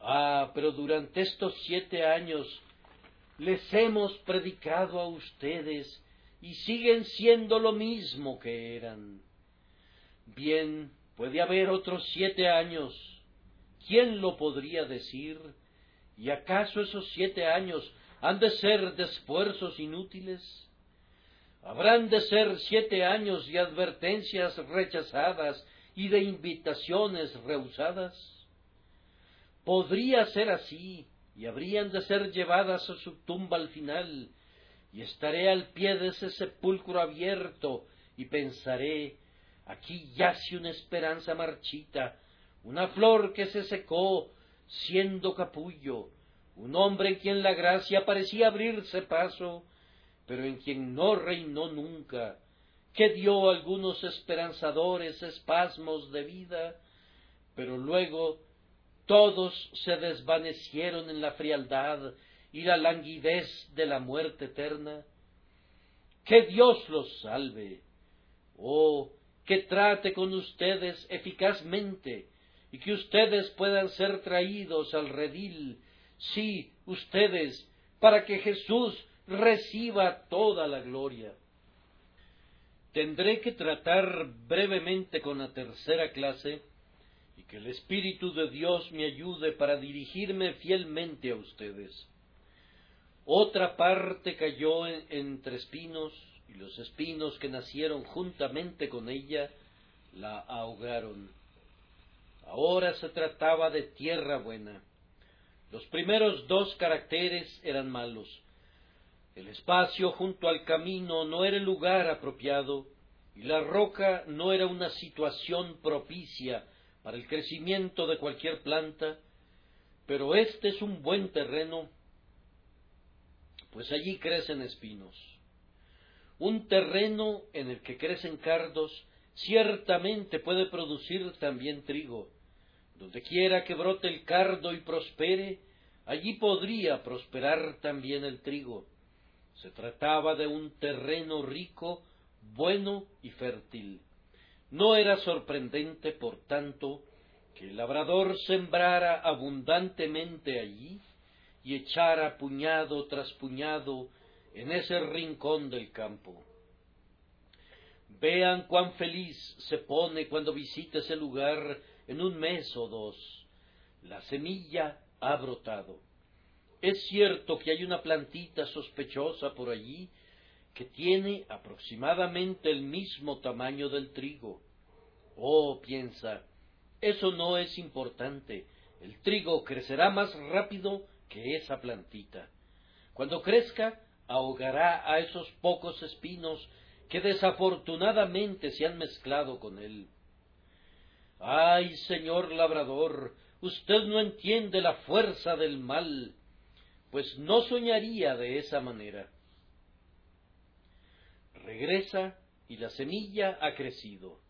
Ah, pero durante estos siete años les hemos predicado a ustedes y siguen siendo lo mismo que eran. Bien, puede haber otros siete años. ¿Quién lo podría decir? ¿Y acaso esos siete años han de ser de esfuerzos inútiles? ¿Habrán de ser siete años de advertencias rechazadas y de invitaciones rehusadas? Podría ser así, y habrían de ser llevadas a su tumba al final, y estaré al pie de ese sepulcro abierto, y pensaré, aquí yace una esperanza marchita, una flor que se secó, siendo capullo, un hombre en quien la gracia parecía abrirse paso, pero en quien no reinó nunca, que dio algunos esperanzadores espasmos de vida, pero luego todos se desvanecieron en la frialdad y la languidez de la muerte eterna. Que Dios los salve. Oh, que trate con ustedes eficazmente y que ustedes puedan ser traídos al redil, sí, ustedes, para que Jesús reciba toda la gloria. Tendré que tratar brevemente con la tercera clase que el Espíritu de Dios me ayude para dirigirme fielmente a ustedes. Otra parte cayó entre espinos y los espinos que nacieron juntamente con ella la ahogaron. Ahora se trataba de tierra buena. Los primeros dos caracteres eran malos. El espacio junto al camino no era el lugar apropiado y la roca no era una situación propicia para el crecimiento de cualquier planta, pero este es un buen terreno, pues allí crecen espinos. Un terreno en el que crecen cardos ciertamente puede producir también trigo. Donde quiera que brote el cardo y prospere, allí podría prosperar también el trigo. Se trataba de un terreno rico, bueno y fértil. No era sorprendente, por tanto, que el labrador sembrara abundantemente allí y echara puñado tras puñado en ese rincón del campo. Vean cuán feliz se pone cuando visita ese lugar en un mes o dos. La semilla ha brotado. Es cierto que hay una plantita sospechosa por allí que tiene aproximadamente el mismo tamaño del trigo. Oh, piensa, eso no es importante. El trigo crecerá más rápido que esa plantita. Cuando crezca, ahogará a esos pocos espinos que desafortunadamente se han mezclado con él. Ay, señor labrador, usted no entiende la fuerza del mal, pues no soñaría de esa manera. Regresa y la semilla ha crecido.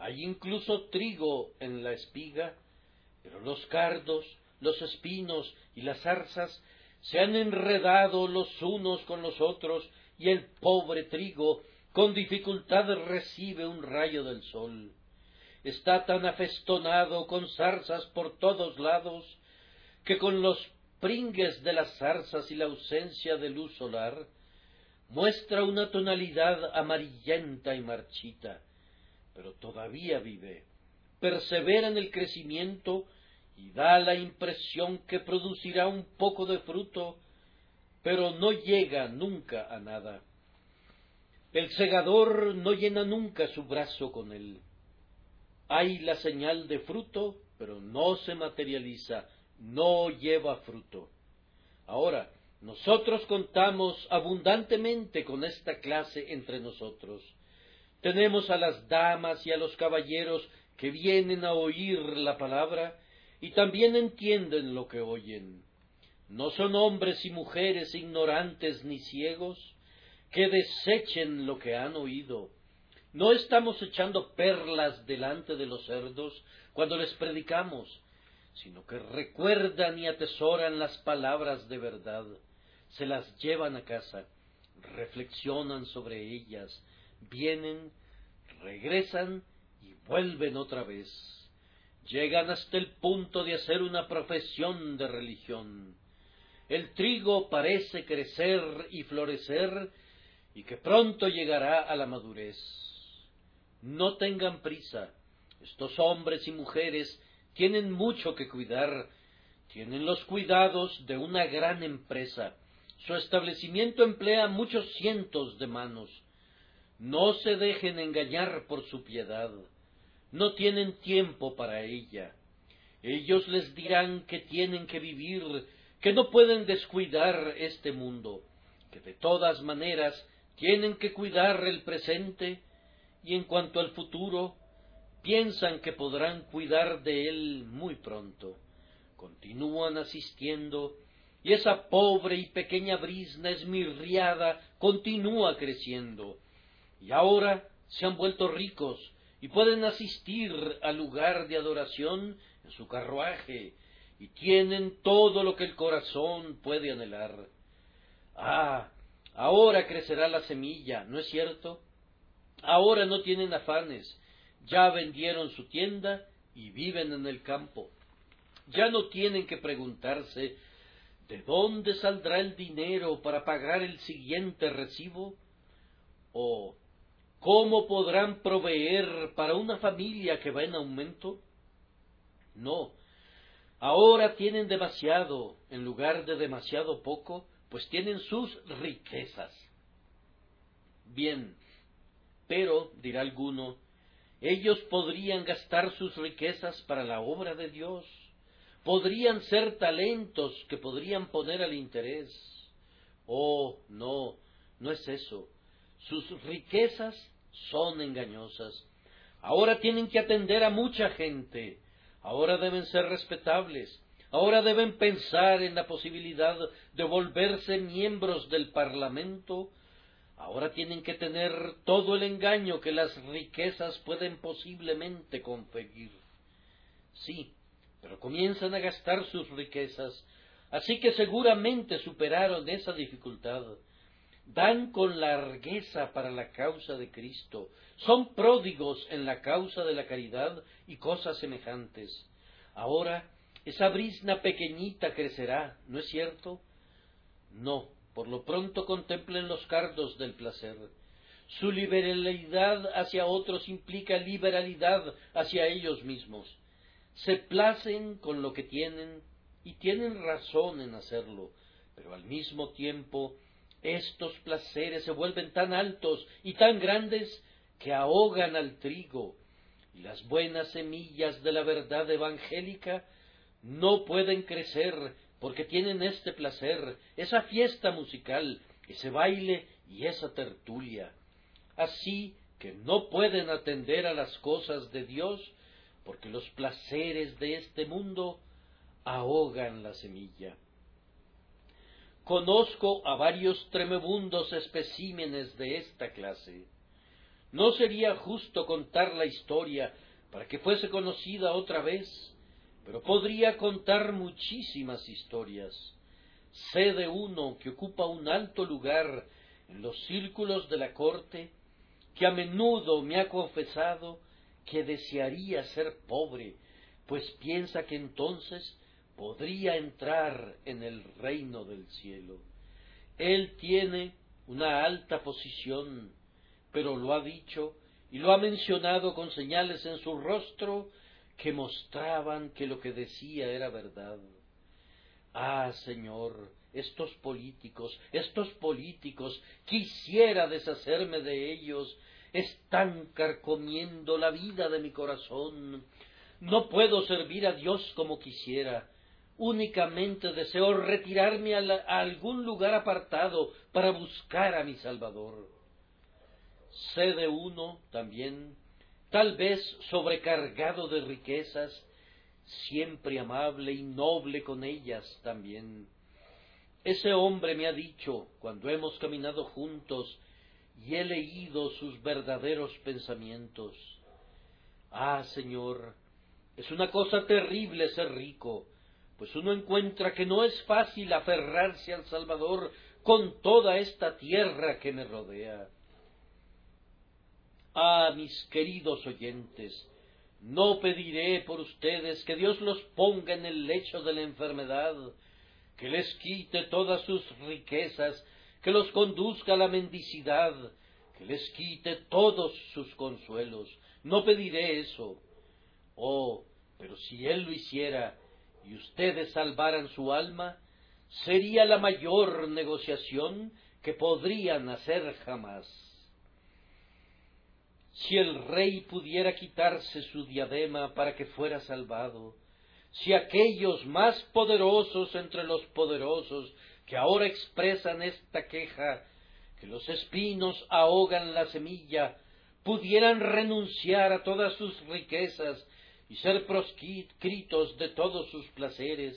Hay incluso trigo en la espiga, pero los cardos, los espinos y las zarzas se han enredado los unos con los otros y el pobre trigo con dificultad recibe un rayo del sol. Está tan afestonado con zarzas por todos lados que con los pringues de las zarzas y la ausencia de luz solar muestra una tonalidad amarillenta y marchita, pero todavía vive, persevera en el crecimiento y da la impresión que producirá un poco de fruto, pero no llega nunca a nada. El segador no llena nunca su brazo con él. Hay la señal de fruto, pero no se materializa, no lleva fruto. Ahora, nosotros contamos abundantemente con esta clase entre nosotros. Tenemos a las damas y a los caballeros que vienen a oír la palabra y también entienden lo que oyen. No son hombres y mujeres ignorantes ni ciegos que desechen lo que han oído. No estamos echando perlas delante de los cerdos cuando les predicamos, sino que recuerdan y atesoran las palabras de verdad, se las llevan a casa, reflexionan sobre ellas, vienen, regresan y vuelven otra vez llegan hasta el punto de hacer una profesión de religión. El trigo parece crecer y florecer y que pronto llegará a la madurez. No tengan prisa. Estos hombres y mujeres tienen mucho que cuidar, tienen los cuidados de una gran empresa. Su establecimiento emplea muchos cientos de manos. No se dejen engañar por su piedad no tienen tiempo para ella. Ellos les dirán que tienen que vivir, que no pueden descuidar este mundo, que de todas maneras tienen que cuidar el presente y en cuanto al futuro, piensan que podrán cuidar de él muy pronto. Continúan asistiendo y esa pobre y pequeña brisna esmirriada continúa creciendo. Y ahora se han vuelto ricos, y pueden asistir al lugar de adoración en su carruaje y tienen todo lo que el corazón puede anhelar. Ah, ahora crecerá la semilla, ¿no es cierto? Ahora no tienen afanes, ya vendieron su tienda y viven en el campo. Ya no tienen que preguntarse ¿de dónde saldrá el dinero para pagar el siguiente recibo? o ¿Cómo podrán proveer para una familia que va en aumento? No. Ahora tienen demasiado en lugar de demasiado poco, pues tienen sus riquezas. Bien, pero, dirá alguno, ellos podrían gastar sus riquezas para la obra de Dios, podrían ser talentos que podrían poner al interés. Oh, no, no es eso. Sus riquezas son engañosas. Ahora tienen que atender a mucha gente. Ahora deben ser respetables. Ahora deben pensar en la posibilidad de volverse miembros del Parlamento. Ahora tienen que tener todo el engaño que las riquezas pueden posiblemente conseguir. Sí, pero comienzan a gastar sus riquezas, así que seguramente superaron esa dificultad dan con largueza para la causa de Cristo, son pródigos en la causa de la caridad y cosas semejantes. Ahora esa brisna pequeñita crecerá, ¿no es cierto? No, por lo pronto contemplen los cardos del placer. Su liberalidad hacia otros implica liberalidad hacia ellos mismos. Se placen con lo que tienen y tienen razón en hacerlo, pero al mismo tiempo estos placeres se vuelven tan altos y tan grandes que ahogan al trigo, y las buenas semillas de la verdad evangélica no pueden crecer porque tienen este placer, esa fiesta musical, ese baile y esa tertulia. Así que no pueden atender a las cosas de Dios porque los placeres de este mundo ahogan la semilla. Conozco a varios tremebundos especímenes de esta clase. No sería justo contar la historia para que fuese conocida otra vez, pero podría contar muchísimas historias. Sé de uno que ocupa un alto lugar en los círculos de la corte, que a menudo me ha confesado que desearía ser pobre, pues piensa que entonces podría entrar en el reino del cielo. Él tiene una alta posición, pero lo ha dicho y lo ha mencionado con señales en su rostro que mostraban que lo que decía era verdad. Ah, Señor, estos políticos, estos políticos, quisiera deshacerme de ellos, están carcomiendo la vida de mi corazón. No puedo servir a Dios como quisiera. Únicamente deseo retirarme a, a algún lugar apartado para buscar a mi Salvador. Sé de uno también tal vez sobrecargado de riquezas, siempre amable y noble con ellas también. Ese hombre me ha dicho, cuando hemos caminado juntos y he leído sus verdaderos pensamientos, Ah, Señor, es una cosa terrible ser rico, pues uno encuentra que no es fácil aferrarse al Salvador con toda esta tierra que me rodea. Ah, mis queridos oyentes, no pediré por ustedes que Dios los ponga en el lecho de la enfermedad, que les quite todas sus riquezas, que los conduzca a la mendicidad, que les quite todos sus consuelos. No pediré eso. Oh, pero si Él lo hiciera y ustedes salvaran su alma, sería la mayor negociación que podrían hacer jamás. Si el rey pudiera quitarse su diadema para que fuera salvado, si aquellos más poderosos entre los poderosos que ahora expresan esta queja, que los espinos ahogan la semilla, pudieran renunciar a todas sus riquezas y ser proscritos de todos sus placeres,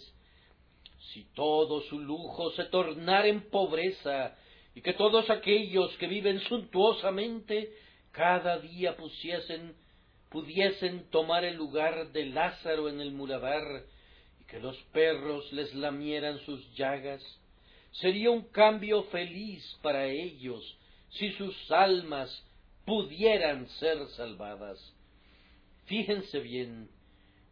si todo su lujo se tornara en pobreza y que todos aquellos que viven suntuosamente cada día pudiesen tomar el lugar de Lázaro en el muladar y que los perros les lamieran sus llagas, sería un cambio feliz para ellos si sus almas pudieran ser salvadas. Fíjense bien,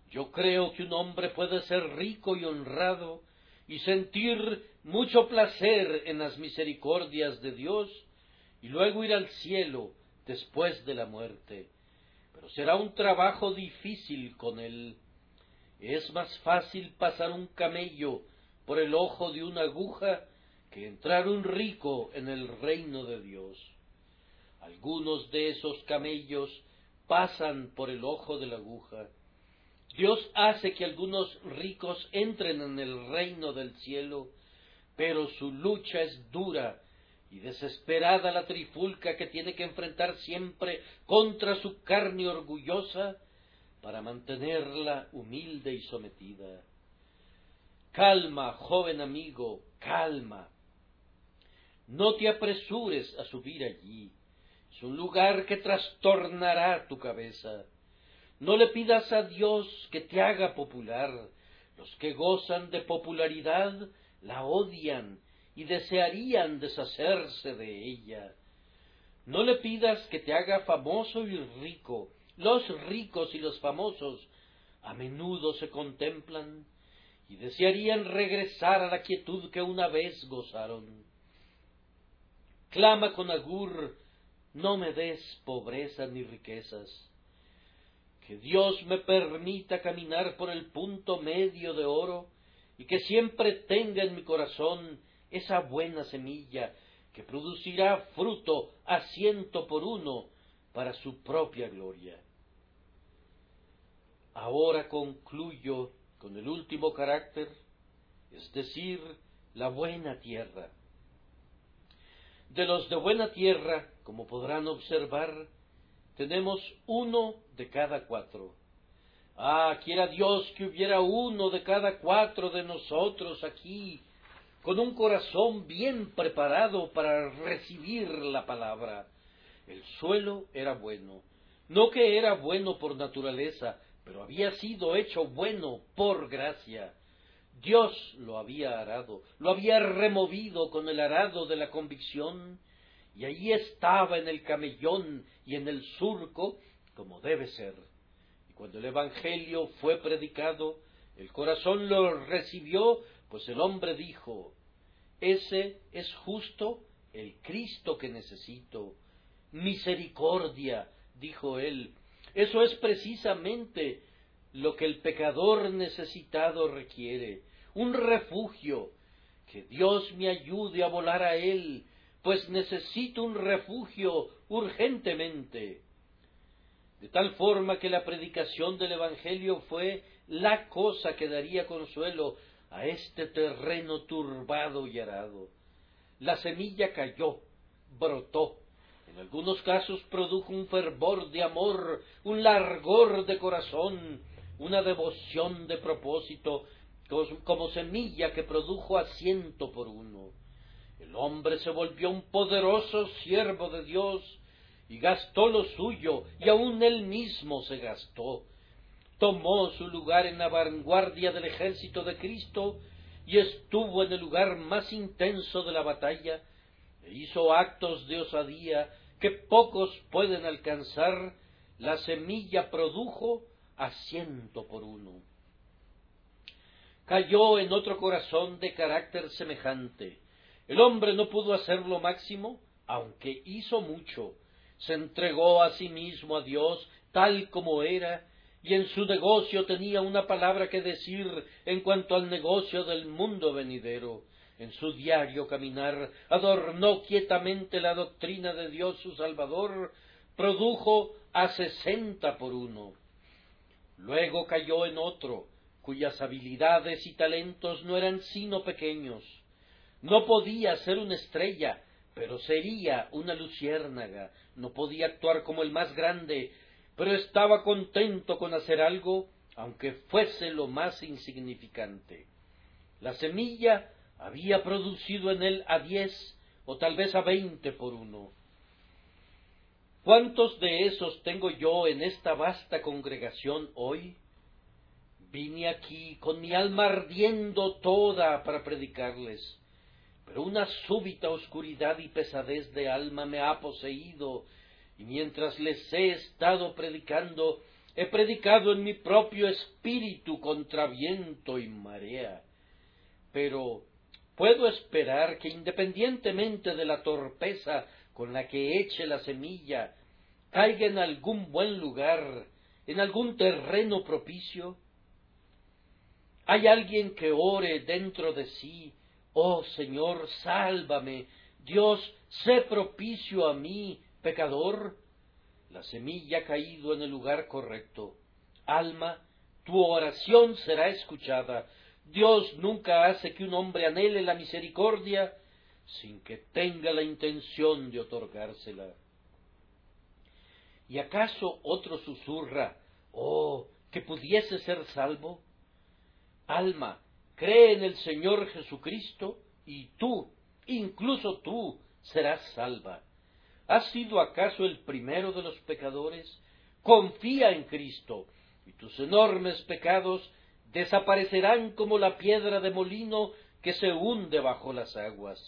yo creo que un hombre puede ser rico y honrado y sentir mucho placer en las misericordias de Dios y luego ir al cielo después de la muerte, pero será un trabajo difícil con él. Es más fácil pasar un camello por el ojo de una aguja que entrar un rico en el reino de Dios. Algunos de esos camellos pasan por el ojo de la aguja. Dios hace que algunos ricos entren en el reino del cielo, pero su lucha es dura y desesperada la trifulca que tiene que enfrentar siempre contra su carne orgullosa para mantenerla humilde y sometida. Calma, joven amigo, calma. No te apresures a subir allí. Un lugar que trastornará tu cabeza. No le pidas a Dios que te haga popular. Los que gozan de popularidad la odian y desearían deshacerse de ella. No le pidas que te haga famoso y rico. Los ricos y los famosos a menudo se contemplan y desearían regresar a la quietud que una vez gozaron. Clama con agur, no me des pobreza ni riquezas. Que Dios me permita caminar por el punto medio de oro y que siempre tenga en mi corazón esa buena semilla que producirá fruto a ciento por uno para su propia gloria. Ahora concluyo con el último carácter, es decir, la buena tierra. De los de buena tierra, como podrán observar, tenemos uno de cada cuatro. Ah, quiera Dios que hubiera uno de cada cuatro de nosotros aquí, con un corazón bien preparado para recibir la palabra. El suelo era bueno, no que era bueno por naturaleza, pero había sido hecho bueno por gracia. Dios lo había arado, lo había removido con el arado de la convicción, y allí estaba en el camellón y en el surco como debe ser. Y cuando el Evangelio fue predicado, el corazón lo recibió, pues el hombre dijo, ese es justo el Cristo que necesito. Misericordia, dijo él, eso es precisamente lo que el pecador necesitado requiere, un refugio, que Dios me ayude a volar a él, pues necesito un refugio urgentemente. De tal forma que la predicación del Evangelio fue la cosa que daría consuelo a este terreno turbado y arado. La semilla cayó, brotó, en algunos casos produjo un fervor de amor, un largor de corazón, una devoción de propósito, como semilla que produjo a ciento por uno. El hombre se volvió un poderoso siervo de Dios y gastó lo suyo, y aun él mismo se gastó. Tomó su lugar en la vanguardia del ejército de Cristo y estuvo en el lugar más intenso de la batalla, e hizo actos de osadía que pocos pueden alcanzar, la semilla produjo a ciento por uno. Cayó en otro corazón de carácter semejante. El hombre no pudo hacer lo máximo, aunque hizo mucho. Se entregó a sí mismo a Dios tal como era, y en su negocio tenía una palabra que decir en cuanto al negocio del mundo venidero. En su diario caminar adornó quietamente la doctrina de Dios su Salvador, produjo a sesenta por uno. Luego cayó en otro, cuyas habilidades y talentos no eran sino pequeños. No podía ser una estrella, pero sería una luciérnaga. No podía actuar como el más grande, pero estaba contento con hacer algo, aunque fuese lo más insignificante. La semilla había producido en él a diez o tal vez a veinte por uno. ¿Cuántos de esos tengo yo en esta vasta congregación hoy? Vine aquí con mi alma ardiendo toda para predicarles, pero una súbita oscuridad y pesadez de alma me ha poseído, y mientras les he estado predicando, he predicado en mi propio espíritu contra viento y marea. Pero puedo esperar que independientemente de la torpeza con la que eche la semilla, caiga en algún buen lugar, en algún terreno propicio? ¿Hay alguien que ore dentro de sí, oh Señor, sálvame, Dios, sé propicio a mí, pecador? La semilla ha caído en el lugar correcto. Alma, tu oración será escuchada, Dios nunca hace que un hombre anhele la misericordia sin que tenga la intención de otorgársela. ¿Y acaso otro susurra, oh, que pudiese ser salvo? Alma, cree en el Señor Jesucristo y tú, incluso tú, serás salva. ¿Has sido acaso el primero de los pecadores? Confía en Cristo y tus enormes pecados desaparecerán como la piedra de molino que se hunde bajo las aguas.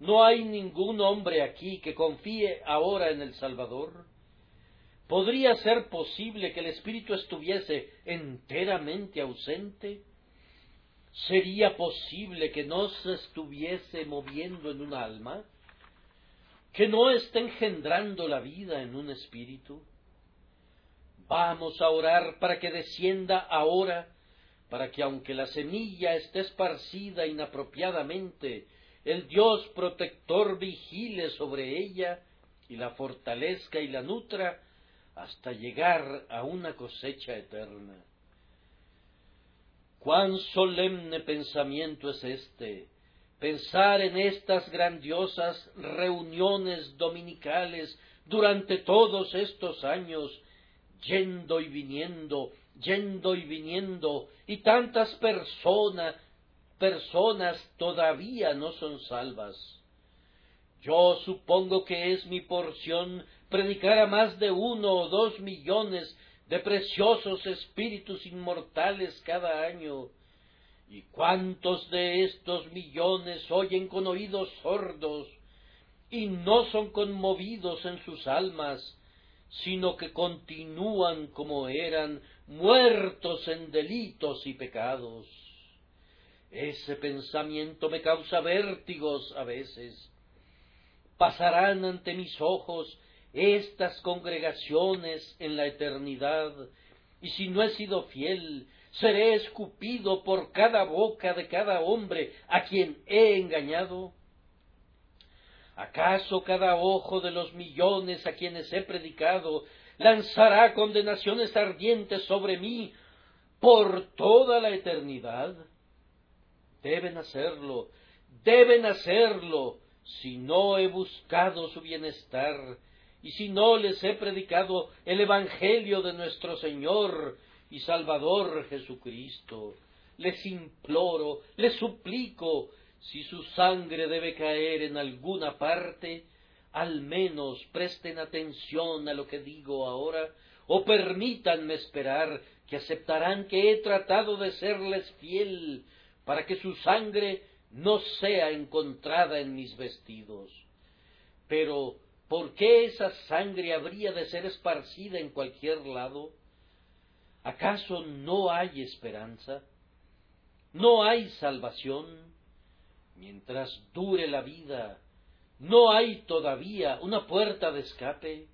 No hay ningún hombre aquí que confíe ahora en el Salvador. ¿Podría ser posible que el Espíritu estuviese enteramente ausente? ¿Sería posible que no se estuviese moviendo en un alma? ¿Que no esté engendrando la vida en un espíritu? Vamos a orar para que descienda ahora, para que aunque la semilla esté esparcida inapropiadamente, el Dios protector vigile sobre ella y la fortalezca y la nutra hasta llegar a una cosecha eterna. Cuán solemne pensamiento es este, pensar en estas grandiosas reuniones dominicales durante todos estos años, yendo y viniendo, yendo y viniendo, y tantas personas, personas todavía no son salvas. Yo supongo que es mi porción predicar a más de uno o dos millones de preciosos espíritus inmortales cada año. ¿Y cuántos de estos millones oyen con oídos sordos y no son conmovidos en sus almas, sino que continúan como eran, muertos en delitos y pecados? Ese pensamiento me causa vértigos a veces. Pasarán ante mis ojos estas congregaciones en la eternidad, y si no he sido fiel, seré escupido por cada boca de cada hombre a quien he engañado. ¿Acaso cada ojo de los millones a quienes he predicado lanzará condenaciones ardientes sobre mí por toda la eternidad? Deben hacerlo, deben hacerlo, si no he buscado su bienestar y si no les he predicado el Evangelio de nuestro Señor y Salvador Jesucristo. Les imploro, les suplico, si su sangre debe caer en alguna parte, al menos presten atención a lo que digo ahora, o permítanme esperar que aceptarán que he tratado de serles fiel, para que su sangre no sea encontrada en mis vestidos. Pero ¿Por qué esa sangre habría de ser esparcida en cualquier lado? ¿Acaso no hay esperanza? ¿No hay salvación? Mientras dure la vida, ¿no hay todavía una puerta de escape?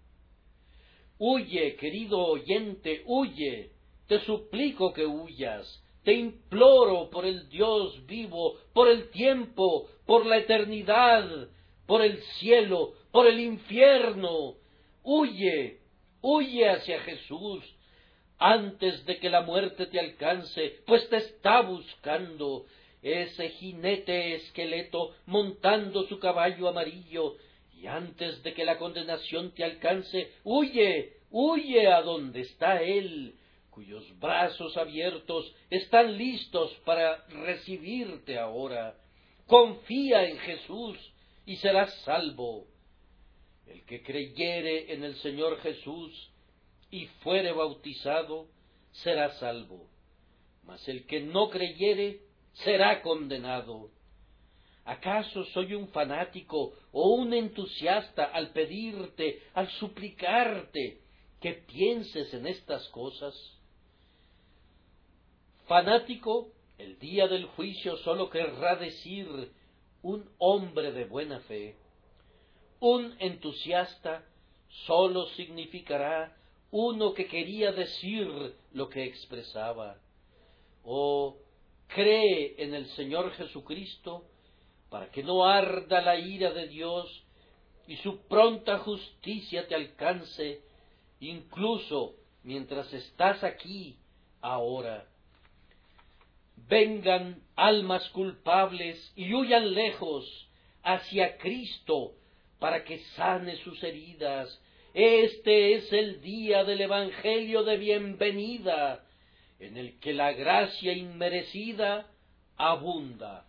Huye, querido oyente, huye. Te suplico que huyas. Te imploro por el Dios vivo, por el tiempo, por la eternidad, por el cielo, por el infierno. Huye, huye hacia Jesús antes de que la muerte te alcance, pues te está buscando ese jinete esqueleto montando su caballo amarillo, y antes de que la condenación te alcance, huye, huye a donde está Él, cuyos brazos abiertos están listos para recibirte ahora. Confía en Jesús, y serás salvo. El que creyere en el Señor Jesús y fuere bautizado, será salvo. Mas el que no creyere, será condenado. ¿Acaso soy un fanático o un entusiasta al pedirte, al suplicarte que pienses en estas cosas? Fanático, el día del juicio sólo querrá decir un hombre de buena fe. Un entusiasta sólo significará uno que quería decir lo que expresaba. O cree en el Señor Jesucristo para que no arda la ira de Dios y su pronta justicia te alcance, incluso mientras estás aquí ahora vengan almas culpables y huyan lejos hacia Cristo para que sane sus heridas. Este es el día del Evangelio de bienvenida, en el que la gracia inmerecida abunda.